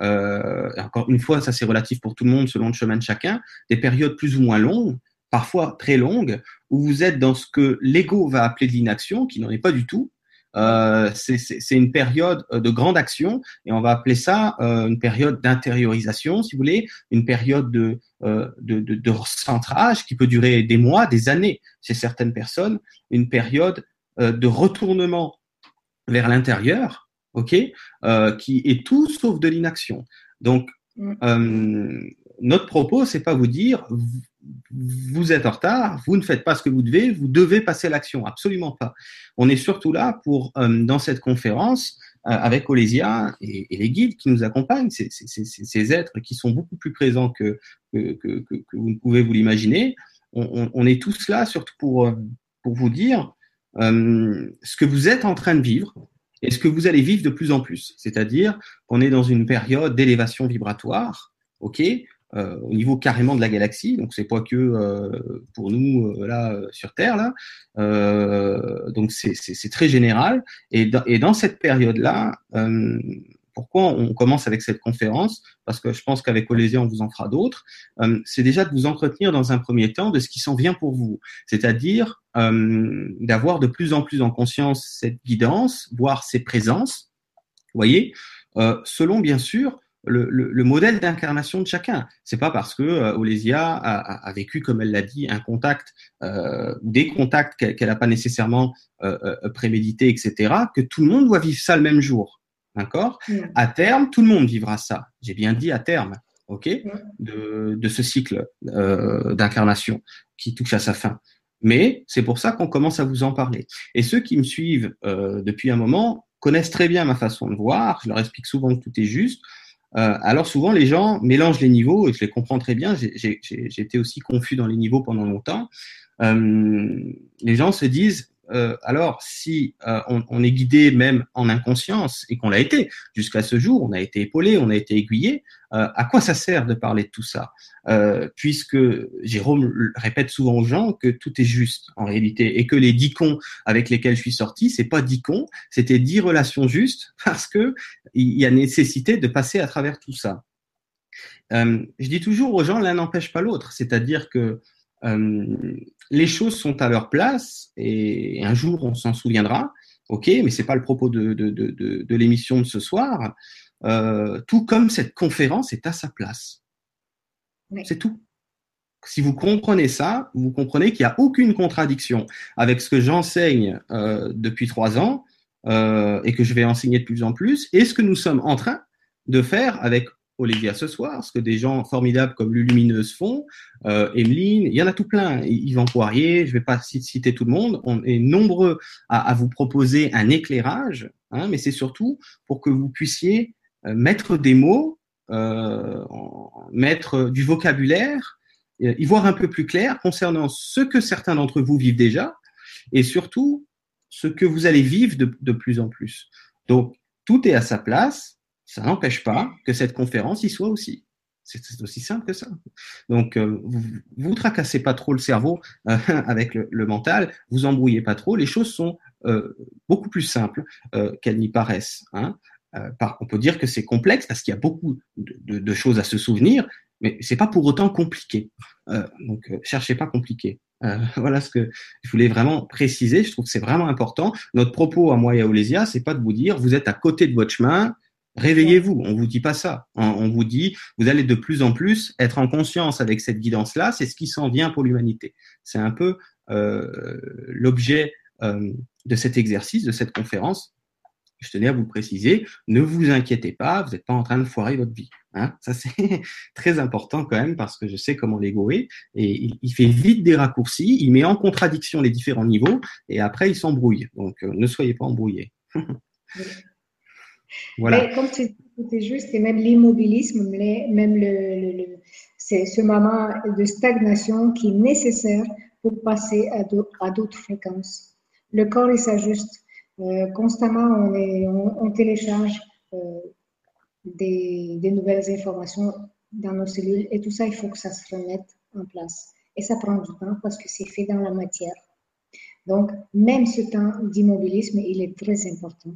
S1: euh, encore une fois, ça c'est relatif pour tout le monde selon le chemin de chacun, des périodes plus ou moins longues, parfois très longues, où vous êtes dans ce que l'ego va appeler de l'inaction, qui n'en est pas du tout. Euh, c'est une période de grande action et on va appeler ça euh, une période d'intériorisation, si vous voulez, une période de, euh, de, de, de, recentrage qui peut durer des mois, des années chez certaines personnes, une période euh, de retournement vers l'intérieur ok, euh, qui est tout sauf de l'inaction. Donc, mm. euh, notre propos, c'est pas vous dire vous êtes en retard, vous ne faites pas ce que vous devez, vous devez passer l'action. Absolument pas. On est surtout là pour, euh, dans cette conférence, euh, avec Olésia et, les guides qui nous accompagnent, ces, ces, ces, êtres qui sont beaucoup plus présents que, que, que, que vous ne pouvez vous l'imaginer. On, on, est tous là surtout pour, euh, pour vous dire euh, ce que vous êtes en train de vivre, et ce que vous allez vivre de plus en plus. C'est-à-dire qu'on est dans une période d'élévation vibratoire, ok, euh, au niveau carrément de la galaxie. Donc c'est pas que euh, pour nous là sur Terre là. Donc c'est très général. Et dans, et dans cette période là, pourquoi on commence avec cette conférence Parce que je pense qu'avec Olésia, on vous en fera d'autres. Euh, c'est déjà de vous entretenir dans un premier temps de ce qui s'en vient pour vous. C'est-à-dire euh, d'avoir de plus en plus en conscience cette guidance, voire ces présences, voyez, euh, selon bien sûr le, le, le modèle d'incarnation de chacun. C'est pas parce que euh, Olésia a, vécu, comme elle l'a dit, un contact des contacts qu'elle n'a pas nécessairement euh, prémédité, etc., que tout le monde doit vivre ça le même jour. D'accord? Mmh. À terme, tout le monde vivra ça. J'ai bien dit à terme, ok? De, de, ce cycle euh, d'incarnation qui touche à sa fin. Mais c'est pour ça qu'on commence à vous en parler. Et ceux qui me suivent euh, depuis un moment connaissent très bien ma façon de voir. Je leur explique souvent que tout est juste. Euh, alors souvent, les gens mélangent les niveaux et je les comprends très bien. J'ai été aussi confus dans les niveaux pendant longtemps. Les gens se disent, euh, alors si euh, on, est guidé même en inconscience et qu'on l'a été jusqu'à ce jour, on a été épaulé, on a été aiguillé, euh, à quoi ça sert de parler de tout ça? Puisque Jérôme répète souvent aux gens que tout est juste en réalité et que les dix cons avec lesquels je suis sorti, c'est pas dix cons, c'était dix relations justes parce que il y a nécessité de passer à travers tout ça. je dis toujours aux gens, l'un n'empêche pas l'autre, c'est-à-dire que euh, les choses sont à leur place et un jour on s'en souviendra. Ok, mais c'est pas le propos de, de, de, de l'émission de ce soir. Euh, tout comme cette conférence est à sa place. C'est tout. Si vous comprenez ça, vous comprenez qu'il n'y a aucune contradiction avec ce que j'enseigne euh, depuis trois ans euh, et que je vais enseigner de plus en plus et ce que nous sommes en train de faire avec Olivia ce soir, ce que des gens formidables comme Lulumineuse font, euh, Emeline, il y en a tout plein, Yvan Poirier, je ne vais pas citer tout le monde, on est nombreux à, vous proposer un éclairage, hein, mais c'est surtout pour que vous puissiez euh, mettre des mots, euh, mettre du vocabulaire, euh, y voir un peu plus clair concernant ce que certains d'entre vous vivent déjà, et surtout ce que vous allez vivre de, de plus en plus. Donc, tout est à sa place, ça n'empêche pas que cette conférence y soit aussi. C'est aussi simple que ça. Donc, euh, vous, vous tracassez pas trop le cerveau euh, avec le, mental, vous embrouillez pas trop. Les choses sont euh, beaucoup plus simples qu'elles n'y paraissent. Hein. on peut dire que c'est complexe parce qu'il y a beaucoup de, de, choses à se souvenir, mais c'est pas pour autant compliqué. donc, cherchez pas compliqué. voilà ce que je voulais vraiment préciser. Je trouve que c'est vraiment important. Notre propos à moi et à Olésia, c'est pas de vous dire vous êtes à côté de votre chemin, Réveillez-vous, on vous dit pas ça. On vous dit, vous allez de plus en plus être en conscience avec cette guidance-là, c'est ce qui s'en vient pour l'humanité. C'est un peu euh, l'objet euh, de cet exercice, de cette conférence. Je tenais à vous préciser, ne vous inquiétez pas, vous n'êtes pas en train de foirer votre vie. Hein ça, c'est très important quand même parce que je sais comment l'ego est et il, fait vite des raccourcis, il met en contradiction les différents niveaux et après il s'embrouille. Donc, euh, ne soyez pas embrouillés.
S2: Mais comme tu dis, c'est juste, et même l'immobilisme, même le, c'est ce moment de stagnation qui est nécessaire pour passer à d'autres fréquences. Le corps, il s'ajuste. Euh, constamment, on, télécharge euh, des, nouvelles informations dans nos cellules et tout ça, il faut que ça se remette en place. Et ça prend du temps parce que c'est fait dans la matière. Donc, même ce temps d'immobilisme, il est très important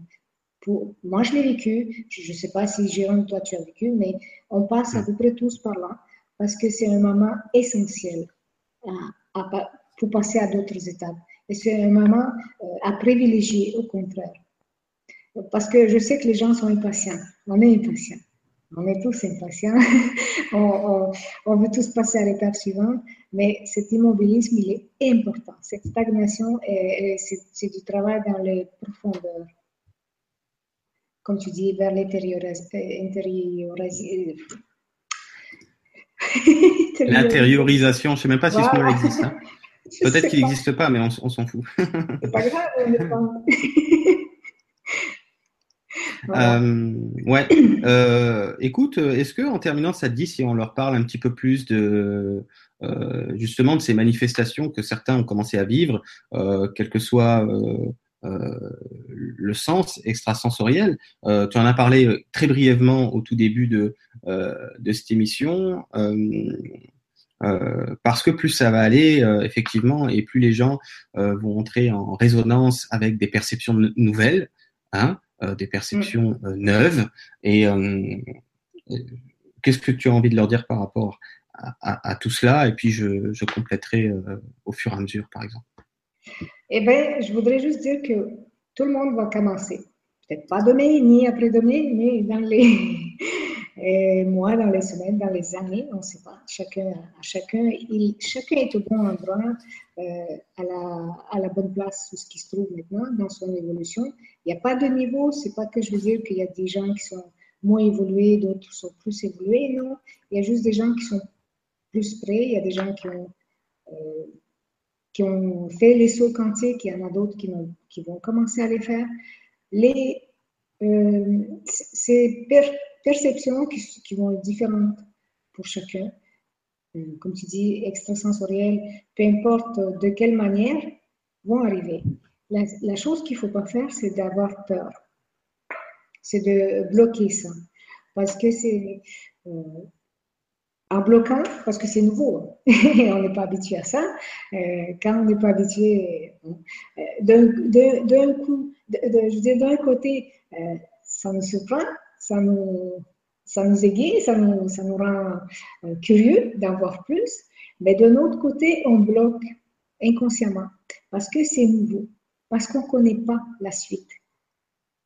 S2: moi, je l'ai vécu. Je ne sais pas si Jérôme, toi, tu as vécu, mais on passe à peu près tous par là parce que c'est un moment essentiel pour passer à d'autres étapes. Et c'est un moment euh, à privilégier, au contraire. Parce que je sais que les gens sont impatients. On est impatients. On est tous impatients. on, on, veut tous passer à l'étape suivante. Mais cet immobilisme, il est important. Cette stagnation, c'est du travail dans les profondeurs comme tu dis, vers l'intériorisation.
S1: L'intériorisation, je ne sais même pas si ce mot existe. Hein. Peut-être qu'il n'existe pas, mais on, s'en fout.
S2: C'est pas grave, on pas.
S1: Euh, ouais. Euh, écoute, est-ce que en terminant, ça te dit si on leur parle un petit peu plus de euh, justement de ces manifestations que certains ont commencé à vivre, quel que soit euh, le sens extrasensoriel. Euh, tu en as parlé euh, très brièvement au tout début de, de cette émission. parce que plus ça va aller, effectivement, et plus les gens vont entrer en résonance avec des perceptions nouvelles, hein, des perceptions mm. neuves. Et qu'est-ce que tu as envie de leur dire par rapport à, à, tout cela? Et puis je, je compléterai au fur et à mesure, par exemple.
S2: Eh bien, je voudrais juste dire que tout le monde va commencer. Peut-être pas demain, ni après-demain, mais dans les mois, dans les semaines, dans les années, on ne sait pas. Chacun, chacun, est au bon endroit, euh, à, la, bonne place où ce qui se trouve maintenant dans son évolution. Il n'y a pas de niveau. C'est pas que je veux dire qu'il y a des gens qui sont moins évolués, d'autres sont plus évolués. Non, il y a juste des gens qui sont plus près. Il y a des gens qui ont euh, qui ont fait les sauts quantiques, il y en a d'autres qui, vont commencer à les faire. Les, euh, ces perceptions qui, qui, vont être différentes pour chacun, euh, comme tu dis, extrasensorielles, peu importe de quelle manière, vont arriver. la, chose qu'il ne faut pas faire, c'est d'avoir peur. C'est de bloquer ça. Parce que c'est. Euh, en bloquant, parce que c'est nouveau, et on n'est pas habitué à ça. Euh, quand on n'est pas habitué, euh, d'un coup, je veux d'un côté, ça nous surprend, ça nous, ça nous aiguille, ça nous, ça nous rend curieux d'en voir plus, mais d'un autre côté, on bloque inconsciemment parce que c'est nouveau parce qu'on ne connaît pas la suite.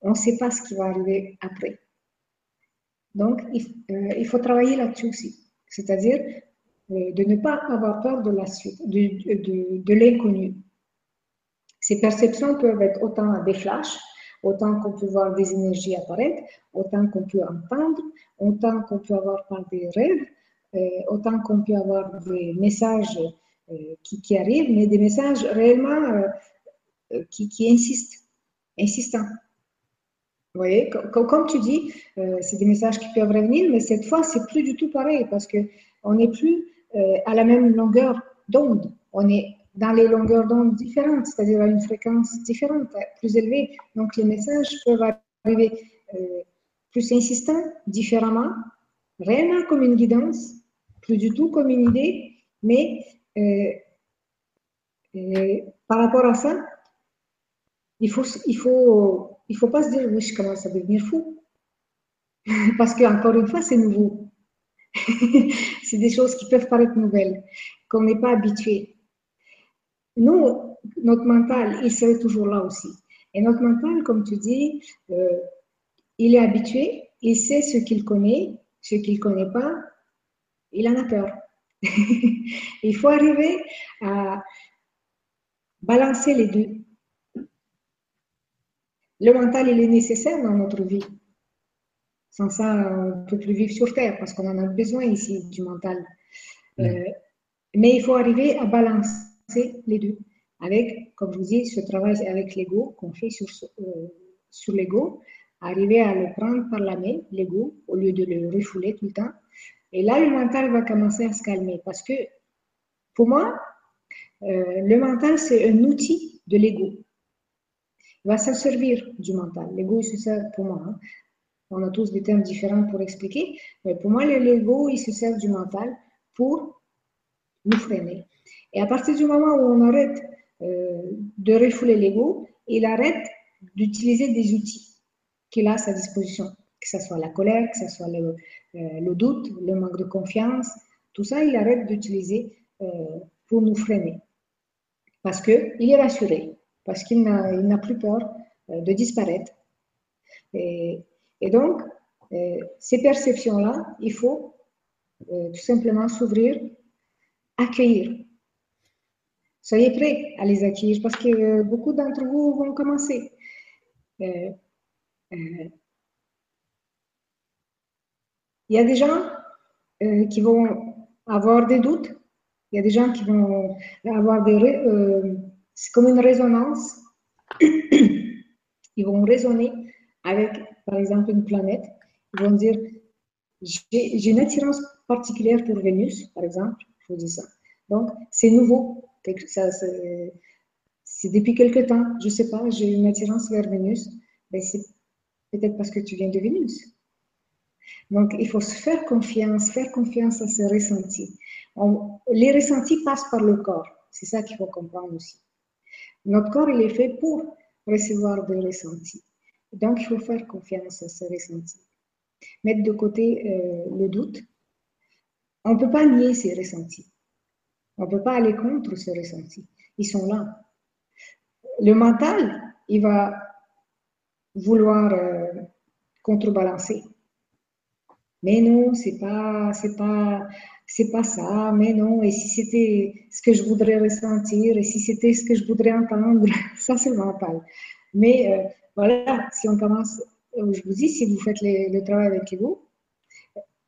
S2: On ne sait pas ce qui va arriver après. Donc, il, euh, faut travailler là-dessus aussi, c'est-à-dire euh, de ne pas avoir peur de la suite, de, l'inconnu. Ces perceptions peuvent être autant des flashs, autant qu'on peut voir des énergies apparaître, autant qu'on peut entendre, autant qu'on peut avoir des rêves, euh, autant qu'on peut avoir des messages qui, qui, arrivent, mais des messages réellement euh, qui insistent, insistants. Vous voyez, comme, tu dis, euh, c'est des messages qui peuvent revenir, mais cette fois, c'est plus du tout pareil parce qu'on n'est plus euh, à la même longueur d'onde. On est dans les longueurs d'onde différentes, c'est-à-dire à une fréquence différente, plus élevée. Donc, les messages peuvent arriver plus insistants, différemment, réellement comme une guidance, plus du tout comme une idée, mais par rapport à ça, il faut, il faut, il faut pas se dire, oui, je commence à devenir fou. Parce qu'encore une fois, c'est nouveau. c'est des choses qui peuvent paraître nouvelles, qu'on n'est pas habitué. Nous, notre mental, il serait toujours là aussi. Et notre mental, comme tu dis, euh, il est habitué, il sait ce qu'il connaît, ce qu'il ne connaît pas, il en a peur. il faut arriver à balancer les deux. Le mental, il est nécessaire dans notre vie. Sans ça, on ne peut plus vivre sur Terre parce qu'on en a besoin ici du mental. Euh, mais il faut arriver à balancer les deux. Avec, comme je vous dis, ce travail avec l'ego qu'on fait sur, euh, sur l'ego, arriver à le prendre par la main, l'ego, au lieu de le refouler tout le temps. Et là, le mental va commencer à se calmer parce que, pour moi, euh, le mental, c'est un outil de l'ego va se servir du mental. L'ego, il se sert pour moi. Hein. On a tous des termes différents pour expliquer, mais pour moi, l'ego, il se sert du mental pour nous freiner. Et à partir du moment où on arrête euh, de refouler l'ego, il arrête d'utiliser des outils qu'il a à sa disposition, que ce soit la colère, que ce soit le, euh, doute, le manque de confiance, tout ça, il arrête d'utiliser euh, pour nous freiner. Parce qu'il est rassuré parce qu'il n'a plus peur euh, de disparaître. Et, donc, euh, ces perceptions-là, il faut euh, tout simplement s'ouvrir, accueillir. Soyez prêts à les accueillir parce que beaucoup d'entre vous vont commencer. il y a des gens qui vont avoir des doutes, il y a des gens qui vont avoir des, c'est comme une résonance. Ils vont résonner avec, par exemple, une planète. Ils vont dire, j'ai une attirance particulière pour Vénus, par exemple. Je vous dis ça. Donc, c'est nouveau. C'est depuis quelque temps. Je ne sais pas, j'ai une attirance vers Vénus. C'est peut-être parce que tu viens de Vénus. Donc, il faut se faire confiance, faire confiance à ses ressentis. les ressentis passent par le corps. C'est ça qu'il faut comprendre aussi. Notre corps, il est fait pour recevoir des ressentis. Donc, il faut faire confiance à ces ressentis. Mettre de côté euh, le doute. On ne peut pas nier ces ressentis. On ne peut pas aller contre ces ressentis. Ils sont là. Le mental, il va vouloir euh, contrebalancer. Mais non, c'est pas, c'est pas, c'est pas ça, mais non, et si c'était ce que je voudrais ressentir, et si c'était ce que je voudrais entendre, ça c'est mental. Mais euh, voilà, si on commence, euh, je vous dis, si vous faites le travail avec l'ego,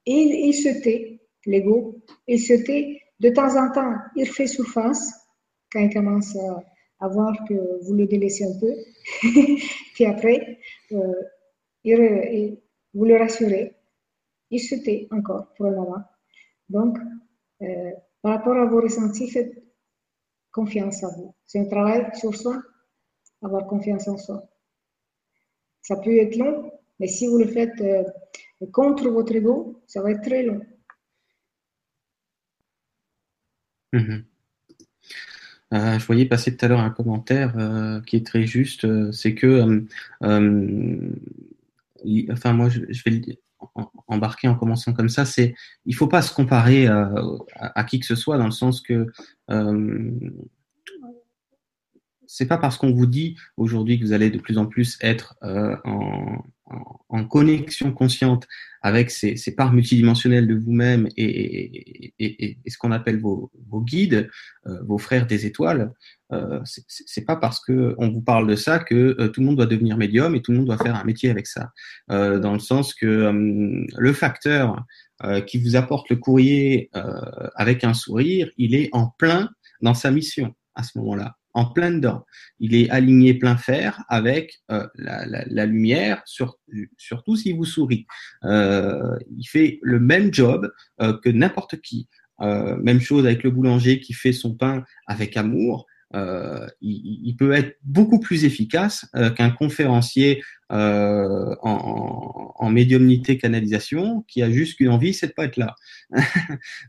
S2: il, il se tait, l'ego, il se tait, de temps en temps, il fait surface, quand il commence à, voir que vous le délaissez un peu, puis après, euh, vous le rassurez, il se tait encore pour le moment. Donc, euh, par rapport à vos ressentis, faites confiance à vous. C'est un travail sur soi avoir confiance en soi. Ça peut être long, mais si vous le faites euh, contre votre ego, ça va être très long.
S1: Mhm. Euh, je voyais passer tout à l'heure un commentaire euh, qui est très juste. c'est que, enfin, moi, je, vais le embarquer en commençant comme ça. C'est, il faut pas se comparer à, à, qui que ce soit dans le sens que c'est pas parce qu'on vous dit aujourd'hui que vous allez de plus en plus être euh, en, connexion consciente avec ces, parts multidimensionnelles de vous-même et, ce qu'on appelle vos, guides, euh, vos frères des étoiles, euh, c'est pas parce que on vous parle de ça que euh, tout le monde doit devenir médium et tout le monde doit faire un métier avec ça. Dans le sens que le facteur qui vous apporte le courrier avec un sourire, il est en plein dans sa mission à ce moment-là en plein dedans. Il est aligné plein fer avec euh, la, lumière, sur, surtout s'il vous sourit. Euh, il fait le même job euh, que n'importe qui. Même chose avec le boulanger qui fait son pain avec amour. Euh, il, il, peut être beaucoup plus efficace euh, qu'un conférencier euh, en, en, médiumnité canalisation qui a juste qu'une envie, c'est de pas être là.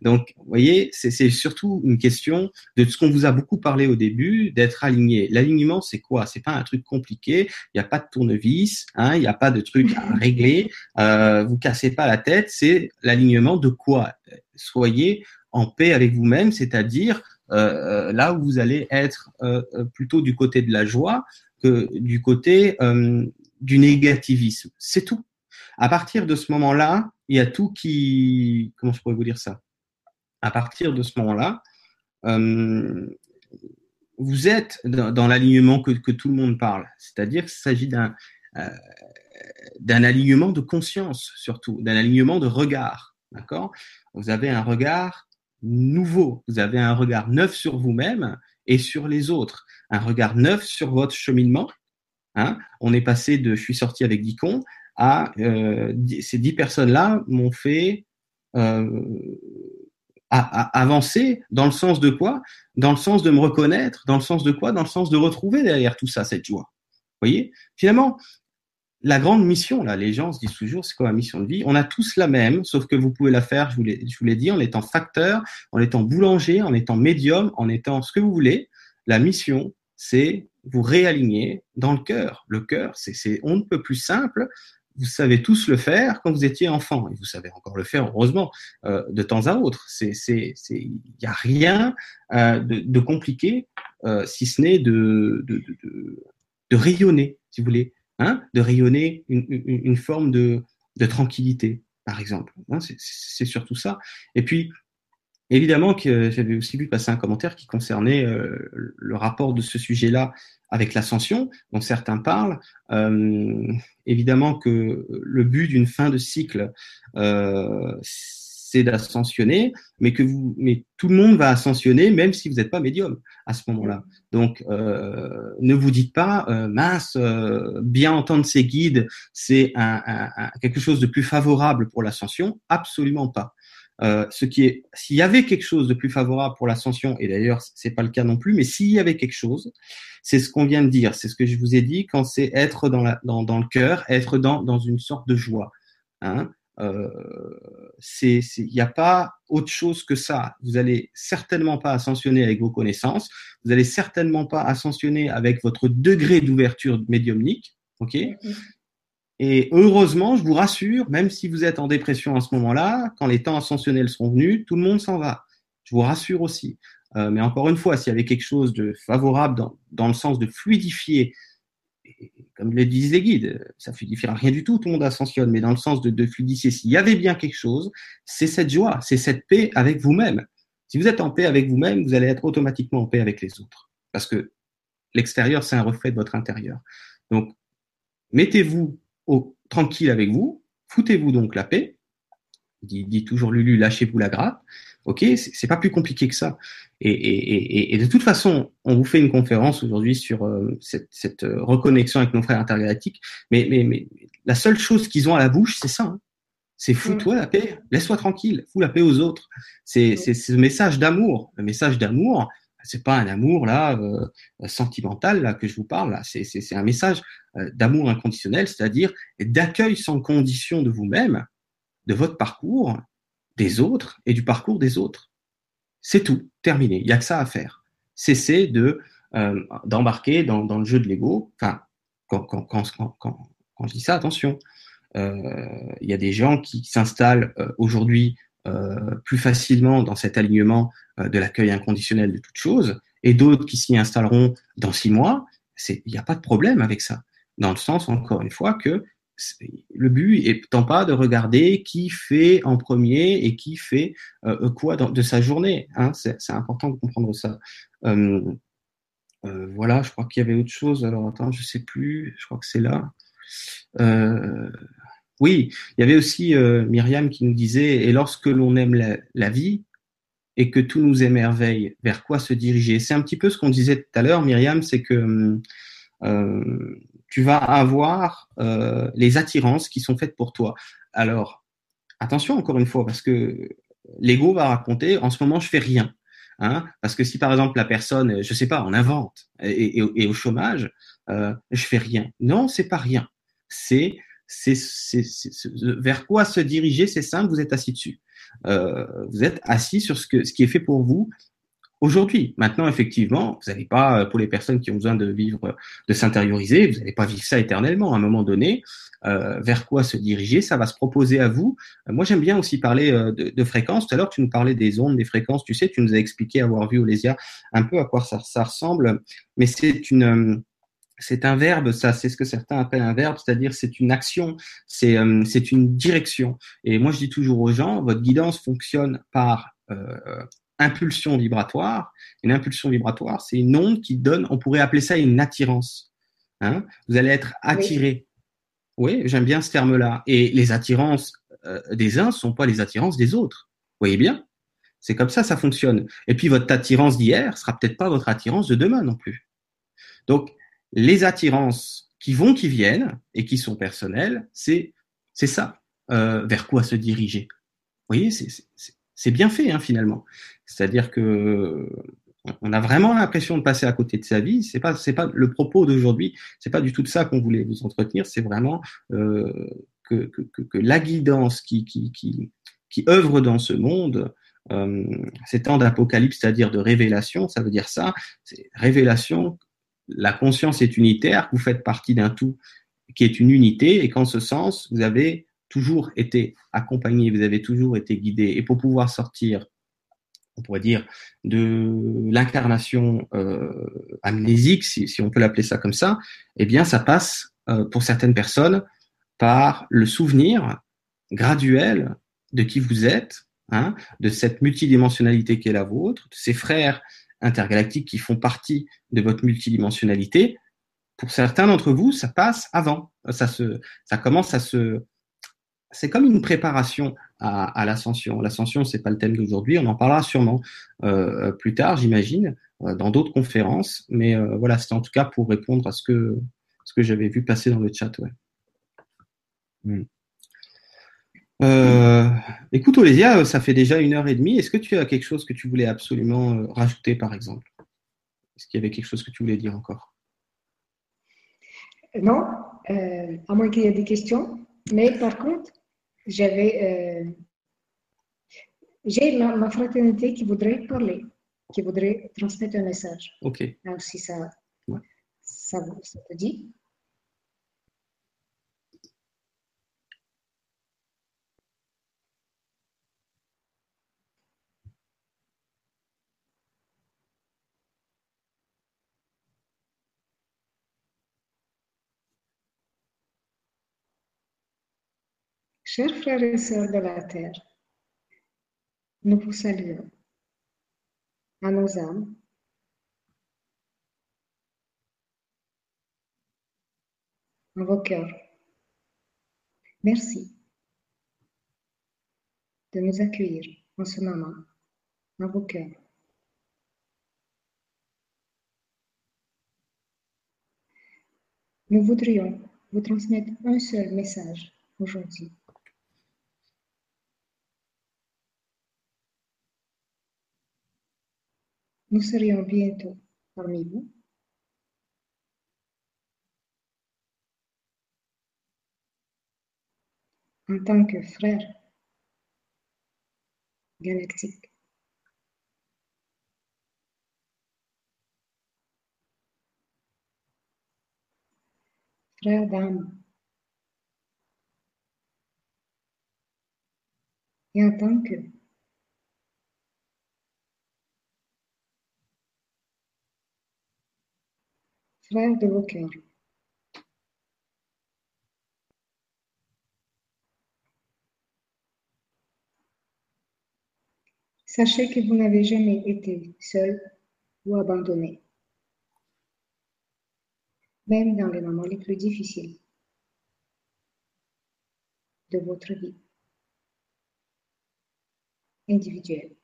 S1: Donc, vous voyez, c'est surtout une question de ce qu'on vous a beaucoup parlé au début, d'être aligné. L'alignement, c'est quoi? C'est pas un truc compliqué. Il n'y a pas de tournevis, hein, il n'y a pas de truc à régler. Euh, vous cassez pas la tête. C'est l'alignement de quoi? Soyez en paix avec vous-même, c'est-à-dire là où vous allez être euh, plutôt du côté de la joie que du côté du négativisme. C'est tout. À partir de ce moment-là, il y a tout qui... Comment je pourrais vous dire ça? À partir de ce moment-là, vous êtes dans, l'alignement que, tout le monde parle. C'est-à-dire qu'il s'agit d'un d'un alignement de conscience surtout, d'un alignement de regard. D'accord? Vous avez un regard nouveau. Vous avez un regard neuf sur vous-même et sur les autres, un regard neuf sur votre cheminement. Hein. On est passé de je suis sorti avec dix cons à euh, ces dix personnes-là m'ont fait euh, avancer dans le sens de quoi? Dans le sens de me reconnaître, dans le sens de quoi? Dans le sens de retrouver derrière tout ça cette joie. Vous voyez? Finalement, la grande mission, là, les gens se disent toujours, c'est quoi la mission de vie? On a tous la même, sauf que vous pouvez la faire, je vous l'ai dit, en étant facteur, en étant boulanger, en étant médium, en étant ce que vous voulez. La mission, c'est vous réaligner dans le cœur. Le cœur, c'est on ne peut plus simple. Vous savez tous le faire quand vous étiez enfant, et vous savez encore le faire, heureusement, euh, de temps à autre. C'est, il n'y a rien euh, de, de, compliqué, euh, si ce n'est de, de, de, de rayonner, si vous voulez hein, de rayonner une, forme de, de, tranquillité, par exemple. Hein, c'est surtout ça. Et puis, évidemment que j'avais aussi vu passer un commentaire qui concernait euh, le rapport de ce sujet-là avec l'ascension, dont certains parlent. Euh, évidemment que le but d'une fin de cycle, euh, c'est d'ascensionner, mais que vous, mais tout le monde va ascensionner, même si vous n'êtes pas médium à ce moment-là. Donc, euh, ne vous dites pas, euh, mince, euh, bien entendre ces guides, c'est quelque chose de plus favorable pour l'ascension. Absolument pas. Ce qui est, s'il y avait quelque chose de plus favorable pour l'ascension, et d'ailleurs c'est pas le cas non plus, mais s'il y avait quelque chose, c'est ce qu'on vient de dire, c'est ce que je vous ai dit quand c'est être dans, la, dans, le cœur, être dans, dans une sorte de joie. Hein il n'y a pas autre chose que ça. Vous allez certainement pas ascensionner avec vos connaissances. Vous allez certainement pas ascensionner avec votre degré d'ouverture médiumnique. Ok? Mm-hmm. Et heureusement, je vous rassure, même si vous êtes en dépression à ce moment-là, quand les temps ascensionnels seront venus, tout le monde s'en va. Je vous rassure aussi. Euh, mais encore une fois, s'il y avait quelque chose de favorable dans, dans le sens de fluidifier comme le disent les guides, ça fluidifiera rien du tout, tout le monde ascensionne, mais dans le sens de, de fluidifier, s'il y avait bien quelque chose, c'est cette joie, c'est cette paix avec vous-même. Si vous êtes en paix avec vous-même, vous allez être automatiquement en paix avec les autres. Parce que l'extérieur, c'est un reflet de votre intérieur. Donc, mettez-vous tranquille avec vous, foutez-vous donc la paix, dit toujours Lulu, lâchez-vous la grappe, Ok, c'est pas plus compliqué que ça. Et, et, et, de toute façon, on vous fait une conférence aujourd'hui sur euh, cette, cette, euh, reconnexion avec nos frères intergalactiques. Mais, mais, mais la seule chose qu'ils ont à la bouche, c'est ça. Hein. C'est fous-toi la paix, laisse-toi tranquille, fous la paix aux autres. C'est ce message d'amour. Le message d'amour, c'est pas un amour là sentimental là que je vous parle là. C'est un message d'amour inconditionnel, c'est-à-dire d'accueil sans condition de vous-même, de votre parcours, des autres et du parcours des autres. C'est tout, terminé. Il n'y a que ça à faire. Cessez de d'embarquer dans, dans, le jeu de l'ego. Enfin, quand, quand, quand, quand, je dis ça, attention. Il y a des gens qui s'installent aujourd'hui euh, plus facilement dans cet alignement euh, de l'accueil inconditionnel de toute chose, et d'autres qui s'y installeront dans six mois, il n'y a pas de problème avec ça. Dans le sens, encore une fois, que le but étant pas de regarder qui fait en premier et qui fait euh, quoi de sa journée. Hein, c'est important de comprendre ça. voilà, je crois qu'il y avait autre chose. Alors attends, je sais plus. Je crois que c'est là. Oui, il y avait aussi euh, Myriam qui nous disait, et lorsque l'on aime la, vie et que tout nous émerveille, vers quoi se diriger? C'est un petit peu ce qu'on disait tout à l'heure, Myriam, c'est que euh, tu vas avoir euh, les attirances qui sont faites pour toi. Alors, attention encore une fois, parce que l'ego va raconter, en ce moment, je fais rien. Hein, parce que si par exemple la personne, je sais pas, on invente et, au chômage, euh, je fais rien. Non, c'est pas rien. C'est vers quoi se diriger, c'est simple, vous êtes assis dessus. Euh, vous êtes assis sur ce qui est fait pour vous aujourd'hui. Maintenant, effectivement, vous n'allez pas, pour les personnes qui ont besoin de vivre, de s'intérioriser, vous n'allez pas vivre ça éternellement. À un moment donné, euh, vers quoi se diriger, ça va se proposer à vous. Euh, moi, j'aime bien aussi parler euh, de, de fréquences. Tout à l'heure, tu nous parlais des ondes, des fréquences. Tu sais, tu nous as expliqué avoir vu Olésia un peu à quoi ça, ressemble, mais c'est une c'est un verbe, ça, c'est ce que certains appellent un verbe, c'est-à-dire c'est une action, c'est euh, une direction. Et moi, je dis toujours aux gens, votre guidance fonctionne par euh, impulsion vibratoire. Une impulsion vibratoire, c'est une onde qui donne, on pourrait appeler ça une attirance. Hein Vous allez être attiré. Oui, j'aime bien ce terme-là. Et les attirances euh, des uns ne sont pas les attirances des autres. Vous voyez bien? C'est comme ça, ça fonctionne. Et puis votre attirance d'hier sera peut-être pas votre attirance de demain non plus. Donc les attirances qui vont, qui viennent et qui sont personnelles, c'est c'est ça. Euh, vers quoi se diriger Vous voyez, c'est bien fait hein, finalement. C'est-à-dire que on a vraiment l'impression de passer à côté de sa vie. C'est pas c'est pas le propos d'aujourd'hui. C'est pas du tout ça qu'on voulait vous entretenir. C'est vraiment euh, que, que, la guidance qui qui œuvre dans ce monde euh, ces temps d'apocalypse, c'est-à-dire de révélation, ça veut dire ça, c'est révélation la conscience est unitaire, vous faites partie d'un tout qui est une unité, et qu'en ce sens, vous avez toujours été accompagné, vous avez toujours été guidé. Et pour pouvoir sortir, on pourrait dire, de l'incarnation euh, amnésique, si, on peut l'appeler ça comme ça, eh bien, ça passe euh, pour certaines personnes par le souvenir graduel de qui vous êtes, hein, de cette multidimensionnalité qui est la vôtre, de ces frères intergalactiques qui font partie de votre multidimensionnalité, pour certains d'entre vous, ça passe avant. Ça se, ça commence à se, c'est comme une préparation à, à l'ascension. L'ascension, c'est pas le thème d'aujourd'hui. On en parlera sûrement euh, plus tard, j'imagine, euh, dans d'autres conférences. Mais euh, voilà, c'était en tout cas pour répondre à ce que ce que j'avais vu passer dans le chat. Ouais. Hmm. Euh, écoute, Olésia, ça fait déjà une heure et demie. Est-ce que tu as quelque chose que tu voulais absolument euh, rajouter, par exemple? Est-ce qu'il y avait quelque chose que tu voulais dire encore?
S2: Non, euh, à moins qu'il y ait des questions. Mais par contre, j'avais, euh, j'ai ma, fraternité qui voudrait parler, qui voudrait transmettre un message.
S1: Ok.
S2: Si ça, ça, ça te dit Chers frères et sœurs de la terre, nous vous saluons à nos âmes. à vos cœurs. Merci de nous accueillir en ce moment à vos cœurs. Nous voudrions vous transmettre un seul message aujourd'hui. Nous serions bientôt parmi vous. En tant que frère galactique. Frère d'âme. Et en tant que frère de vos cœurs. Sachez que vous n'avez jamais été seul ou abandonné, même dans les moments les plus difficiles de votre vie individuelle.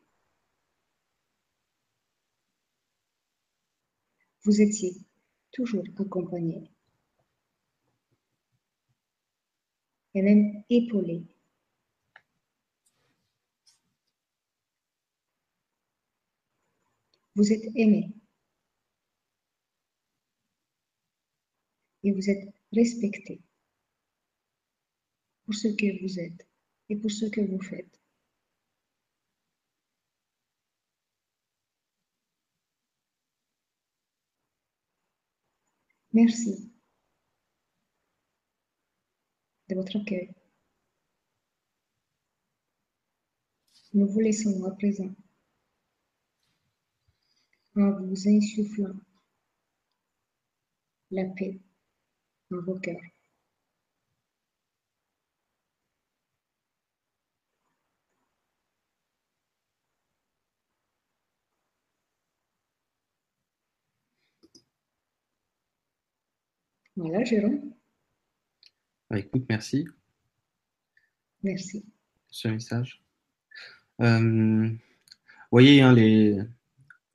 S2: Vous étiez toujours accompagné et même épaulé Vous êtes aimé. Et vous êtes respecté pour ce que vous êtes et pour ce que vous faites. Merci de votre accueil. Nous vous laissons à présent en vous insufflant la paix dans vos cœurs. Voilà, Jérôme.
S1: Bah, écoute, merci.
S2: Merci.
S1: Ce message. Euh, vous voyez, hein, les,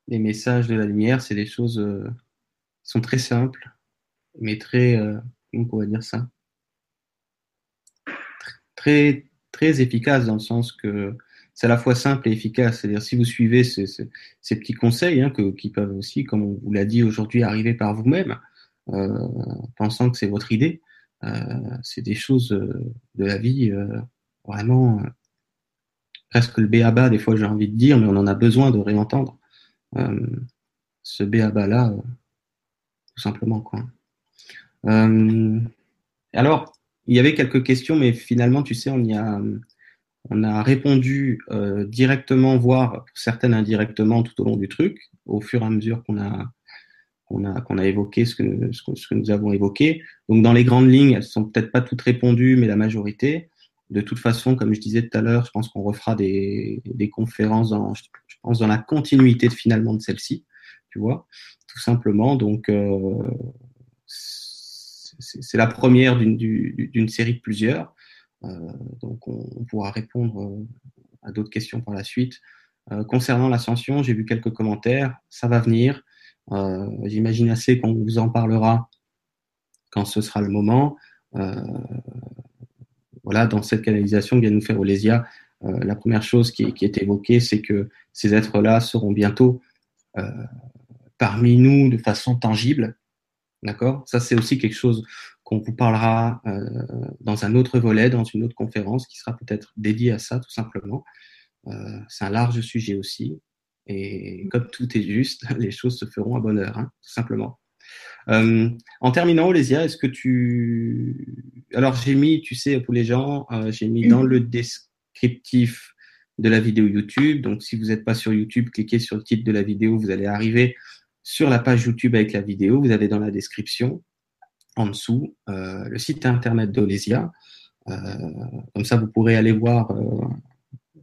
S1: les messages de la lumière, c'est des choses euh, qui sont très simples, mais très, euh, comment on pourrait dire ça? Très, très efficaces dans le sens que c'est à la fois simple et efficace. C'est-à-dire, si vous suivez ces, ces, petits conseils, hein, que, qui peuvent aussi, comme on vous l'a dit aujourd'hui, arriver par vous-même, euh, pensant que c'est votre idée, euh, c'est des choses euh, de la vie euh, vraiment presque le béaba, des fois j'ai envie de dire, mais on en a besoin de réentendre. Euh, ce béaba là, euh, tout simplement quoi. Euh, alors, il y avait quelques questions, mais finalement, tu sais, on y a, on a répondu euh, directement, voire certaines indirectement tout au long du truc, au fur et à mesure qu'on a, qu'on a, qu'on a évoqué ce que, ce que, ce, que, nous avons évoqué. Donc, dans les grandes lignes, elles sont peut-être pas toutes répondues, mais la majorité. De toute façon, comme je disais tout à l'heure, je pense qu'on refera des, des conférences dans, je pense, dans la continuité de, finalement de celle-ci, tu vois, tout simplement. Donc, euh, c'est la première d'une série de plusieurs. Euh, donc, on, on, pourra répondre euh, à d'autres questions par la suite. Euh, concernant l'ascension, j'ai vu quelques commentaires. Ça va venir. Euh, j'imagine assez qu'on vous en parlera quand ce sera le moment. Euh, voilà, dans cette canalisation vient nous faire Olésia, euh, la première chose qui, qui est évoquée, c'est que ces êtres-là seront bientôt parmi nous de façon tangible. D'accord? Ça, c'est aussi quelque chose qu'on vous parlera dans un autre volet, dans une autre conférence qui sera peut-être dédiée à ça, tout simplement. C'est un large sujet aussi. Et comme tout est juste, les choses se feront à bonne heure, hein, tout simplement. Euh, en terminant, Olésia, est-ce que tu... Alors, j'ai mis, tu sais, pour les gens, euh, j'ai mis dans le descriptif de la vidéo YouTube. Donc, si vous n'êtes pas sur YouTube, cliquez sur le titre de la vidéo, vous allez arriver sur la page YouTube avec la vidéo. Vous avez dans la description, en dessous, euh, le site internet d'Olésia. Comme ça, vous pourrez aller voir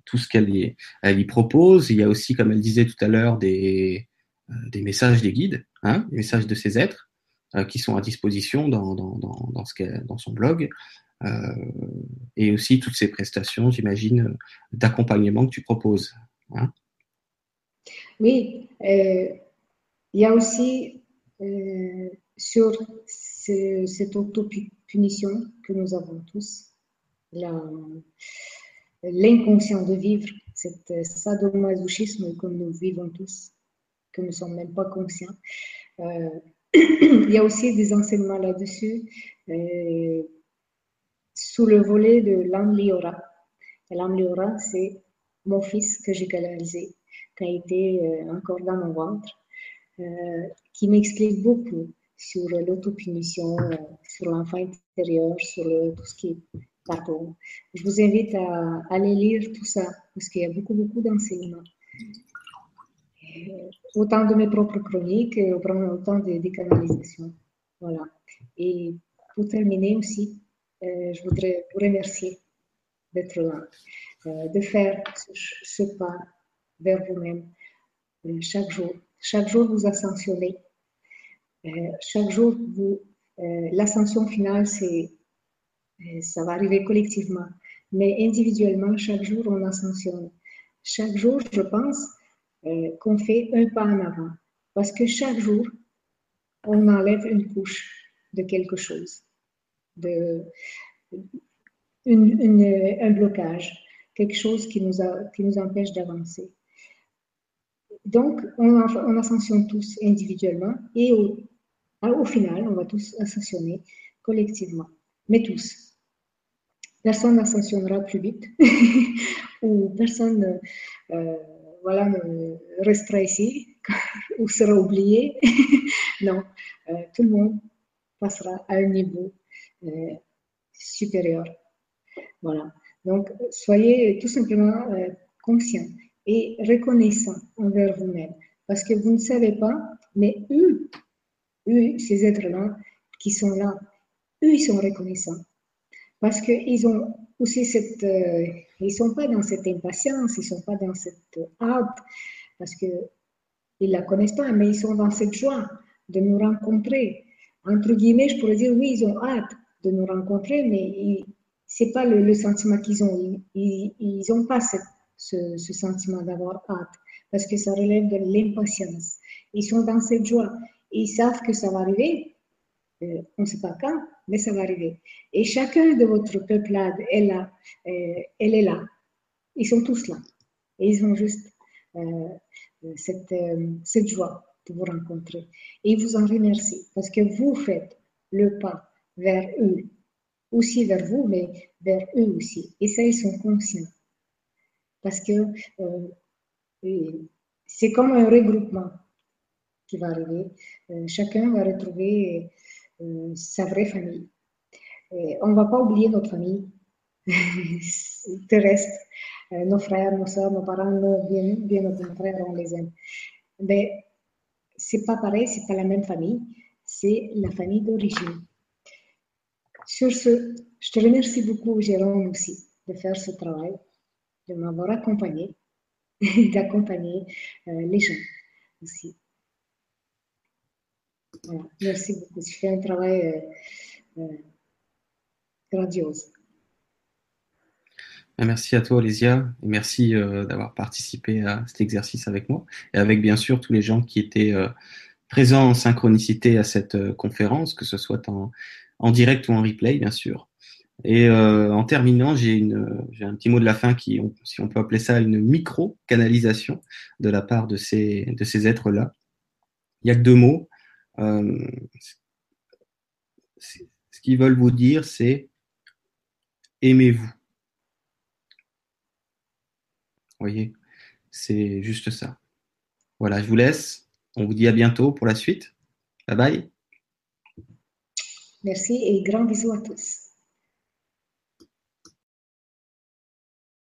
S1: tout ce qu'elle y, propose. Il y a aussi, comme elle disait tout à l'heure, des, euh, des messages des guides, hein, des messages de ces êtres euh, qui sont à disposition dans, dans, dans, dans, ce dans son blog. Euh, et aussi toutes ces prestations, j'imagine, d'accompagnement que tu proposes. Hein.
S2: Oui, il y a aussi sur ce, cette autopunition que nous avons tous, l'inconscient de vivre, cet sadomasochisme que nous vivons tous. que nous ne sommes même pas conscients. il y a aussi des enseignements là-dessus sous le volet de l'âme Liora. L'âme Liora, c'est mon fils que j'ai canalisé, qui a été encore dans mon ventre, qui m'explique beaucoup sur l'autopunition, sur l'enfant intérieur, sur tout ce qui est Je vous invite à, aller lire tout ça, parce qu'il y a beaucoup, beaucoup d'enseignements. Euh, autant de mes propres chroniques, autant de décanalisations. Voilà. Et pour terminer aussi, euh, je voudrais vous remercier d'être là, euh, de faire ce, pas vers vous-même chaque jour. Chaque jour, vous ascensionnez. chaque jour, vous, l'ascension finale, c'est ça va arriver collectivement. Mais individuellement, chaque jour, on ascensionne. Chaque jour, je pense euh, qu'on fait un pas en avant. Parce que chaque jour, on enlève une couche de quelque chose, un blocage, quelque chose qui nous, empêche d'avancer. Donc, on, on, ascensionne tous individuellement et au, au final, on va tous ascensionner collectivement, mais tous personne n'ascensionnera plus vite ou personne euh, voilà, restera ici ou sera oublié. non, euh, tout le monde passera à un niveau euh, supérieur. Voilà. Donc, soyez tout simplement conscients et reconnaissants envers vous-même. Parce que vous ne savez pas, mais eux, eux, ces êtres-là qui sont là, eux, ils sont reconnaissants parce qu'ils ont aussi cette, euh, ils sont pas dans cette impatience, ils sont pas dans cette hâte, parce que ils la connaissent pas, mais ils sont dans cette joie de nous rencontrer. Entre guillemets, je pourrais dire oui, ils ont hâte de nous rencontrer, mais c'est pas le, sentiment qu'ils ont. Ils n'ont pas ce, ce sentiment d'avoir hâte, parce que ça relève de l'impatience. Ils sont dans cette joie. Ils savent que ça va arriver, euh, on ne sait pas quand, mais ça va arriver. Et chacun de votre peuplade est là, euh, elle est là. Ils sont tous là. Et ils ont juste euh, cette, cette joie de vous rencontrer. Et ils vous en remercient parce que vous faites le pas vers eux, aussi vers vous, mais vers eux aussi. Et ça, ils sont conscients. Parce que c'est comme un regroupement qui va arriver. chacun va retrouver euh, sa vraie famille. on ne va pas oublier notre famille terrestre, euh, nos frères, nos soeurs, nos parents, nos, bien, bien au contraire, on les aime. Mais c'est pas pareil, c'est pas la même famille, c'est la famille d'origine. Sur ce, je te remercie beaucoup, Jérôme, aussi, de faire ce travail, de m'avoir accompagné, d'accompagner euh, les gens aussi. Merci beaucoup. Tu fais un travail euh, euh, grandiose.
S1: Merci à toi, Olésia, et merci euh, d'avoir participé à cet exercice avec moi, et avec bien sûr tous les gens qui étaient présents en synchronicité à cette conférence, que ce soit en, en, direct ou en replay, bien sûr. Et en terminant, j'ai un petit mot de la fin qui, si on peut appeler ça une micro-canalisation de la part de ces, de ces êtres-là. Il y a que deux mots, euh, ce qu'ils veulent vous dire, c'est aimez-vous. voyez, c'est juste ça. Voilà, je vous laisse. On vous dit à bientôt pour la suite. Bye bye.
S2: Merci et grand bisous à tous.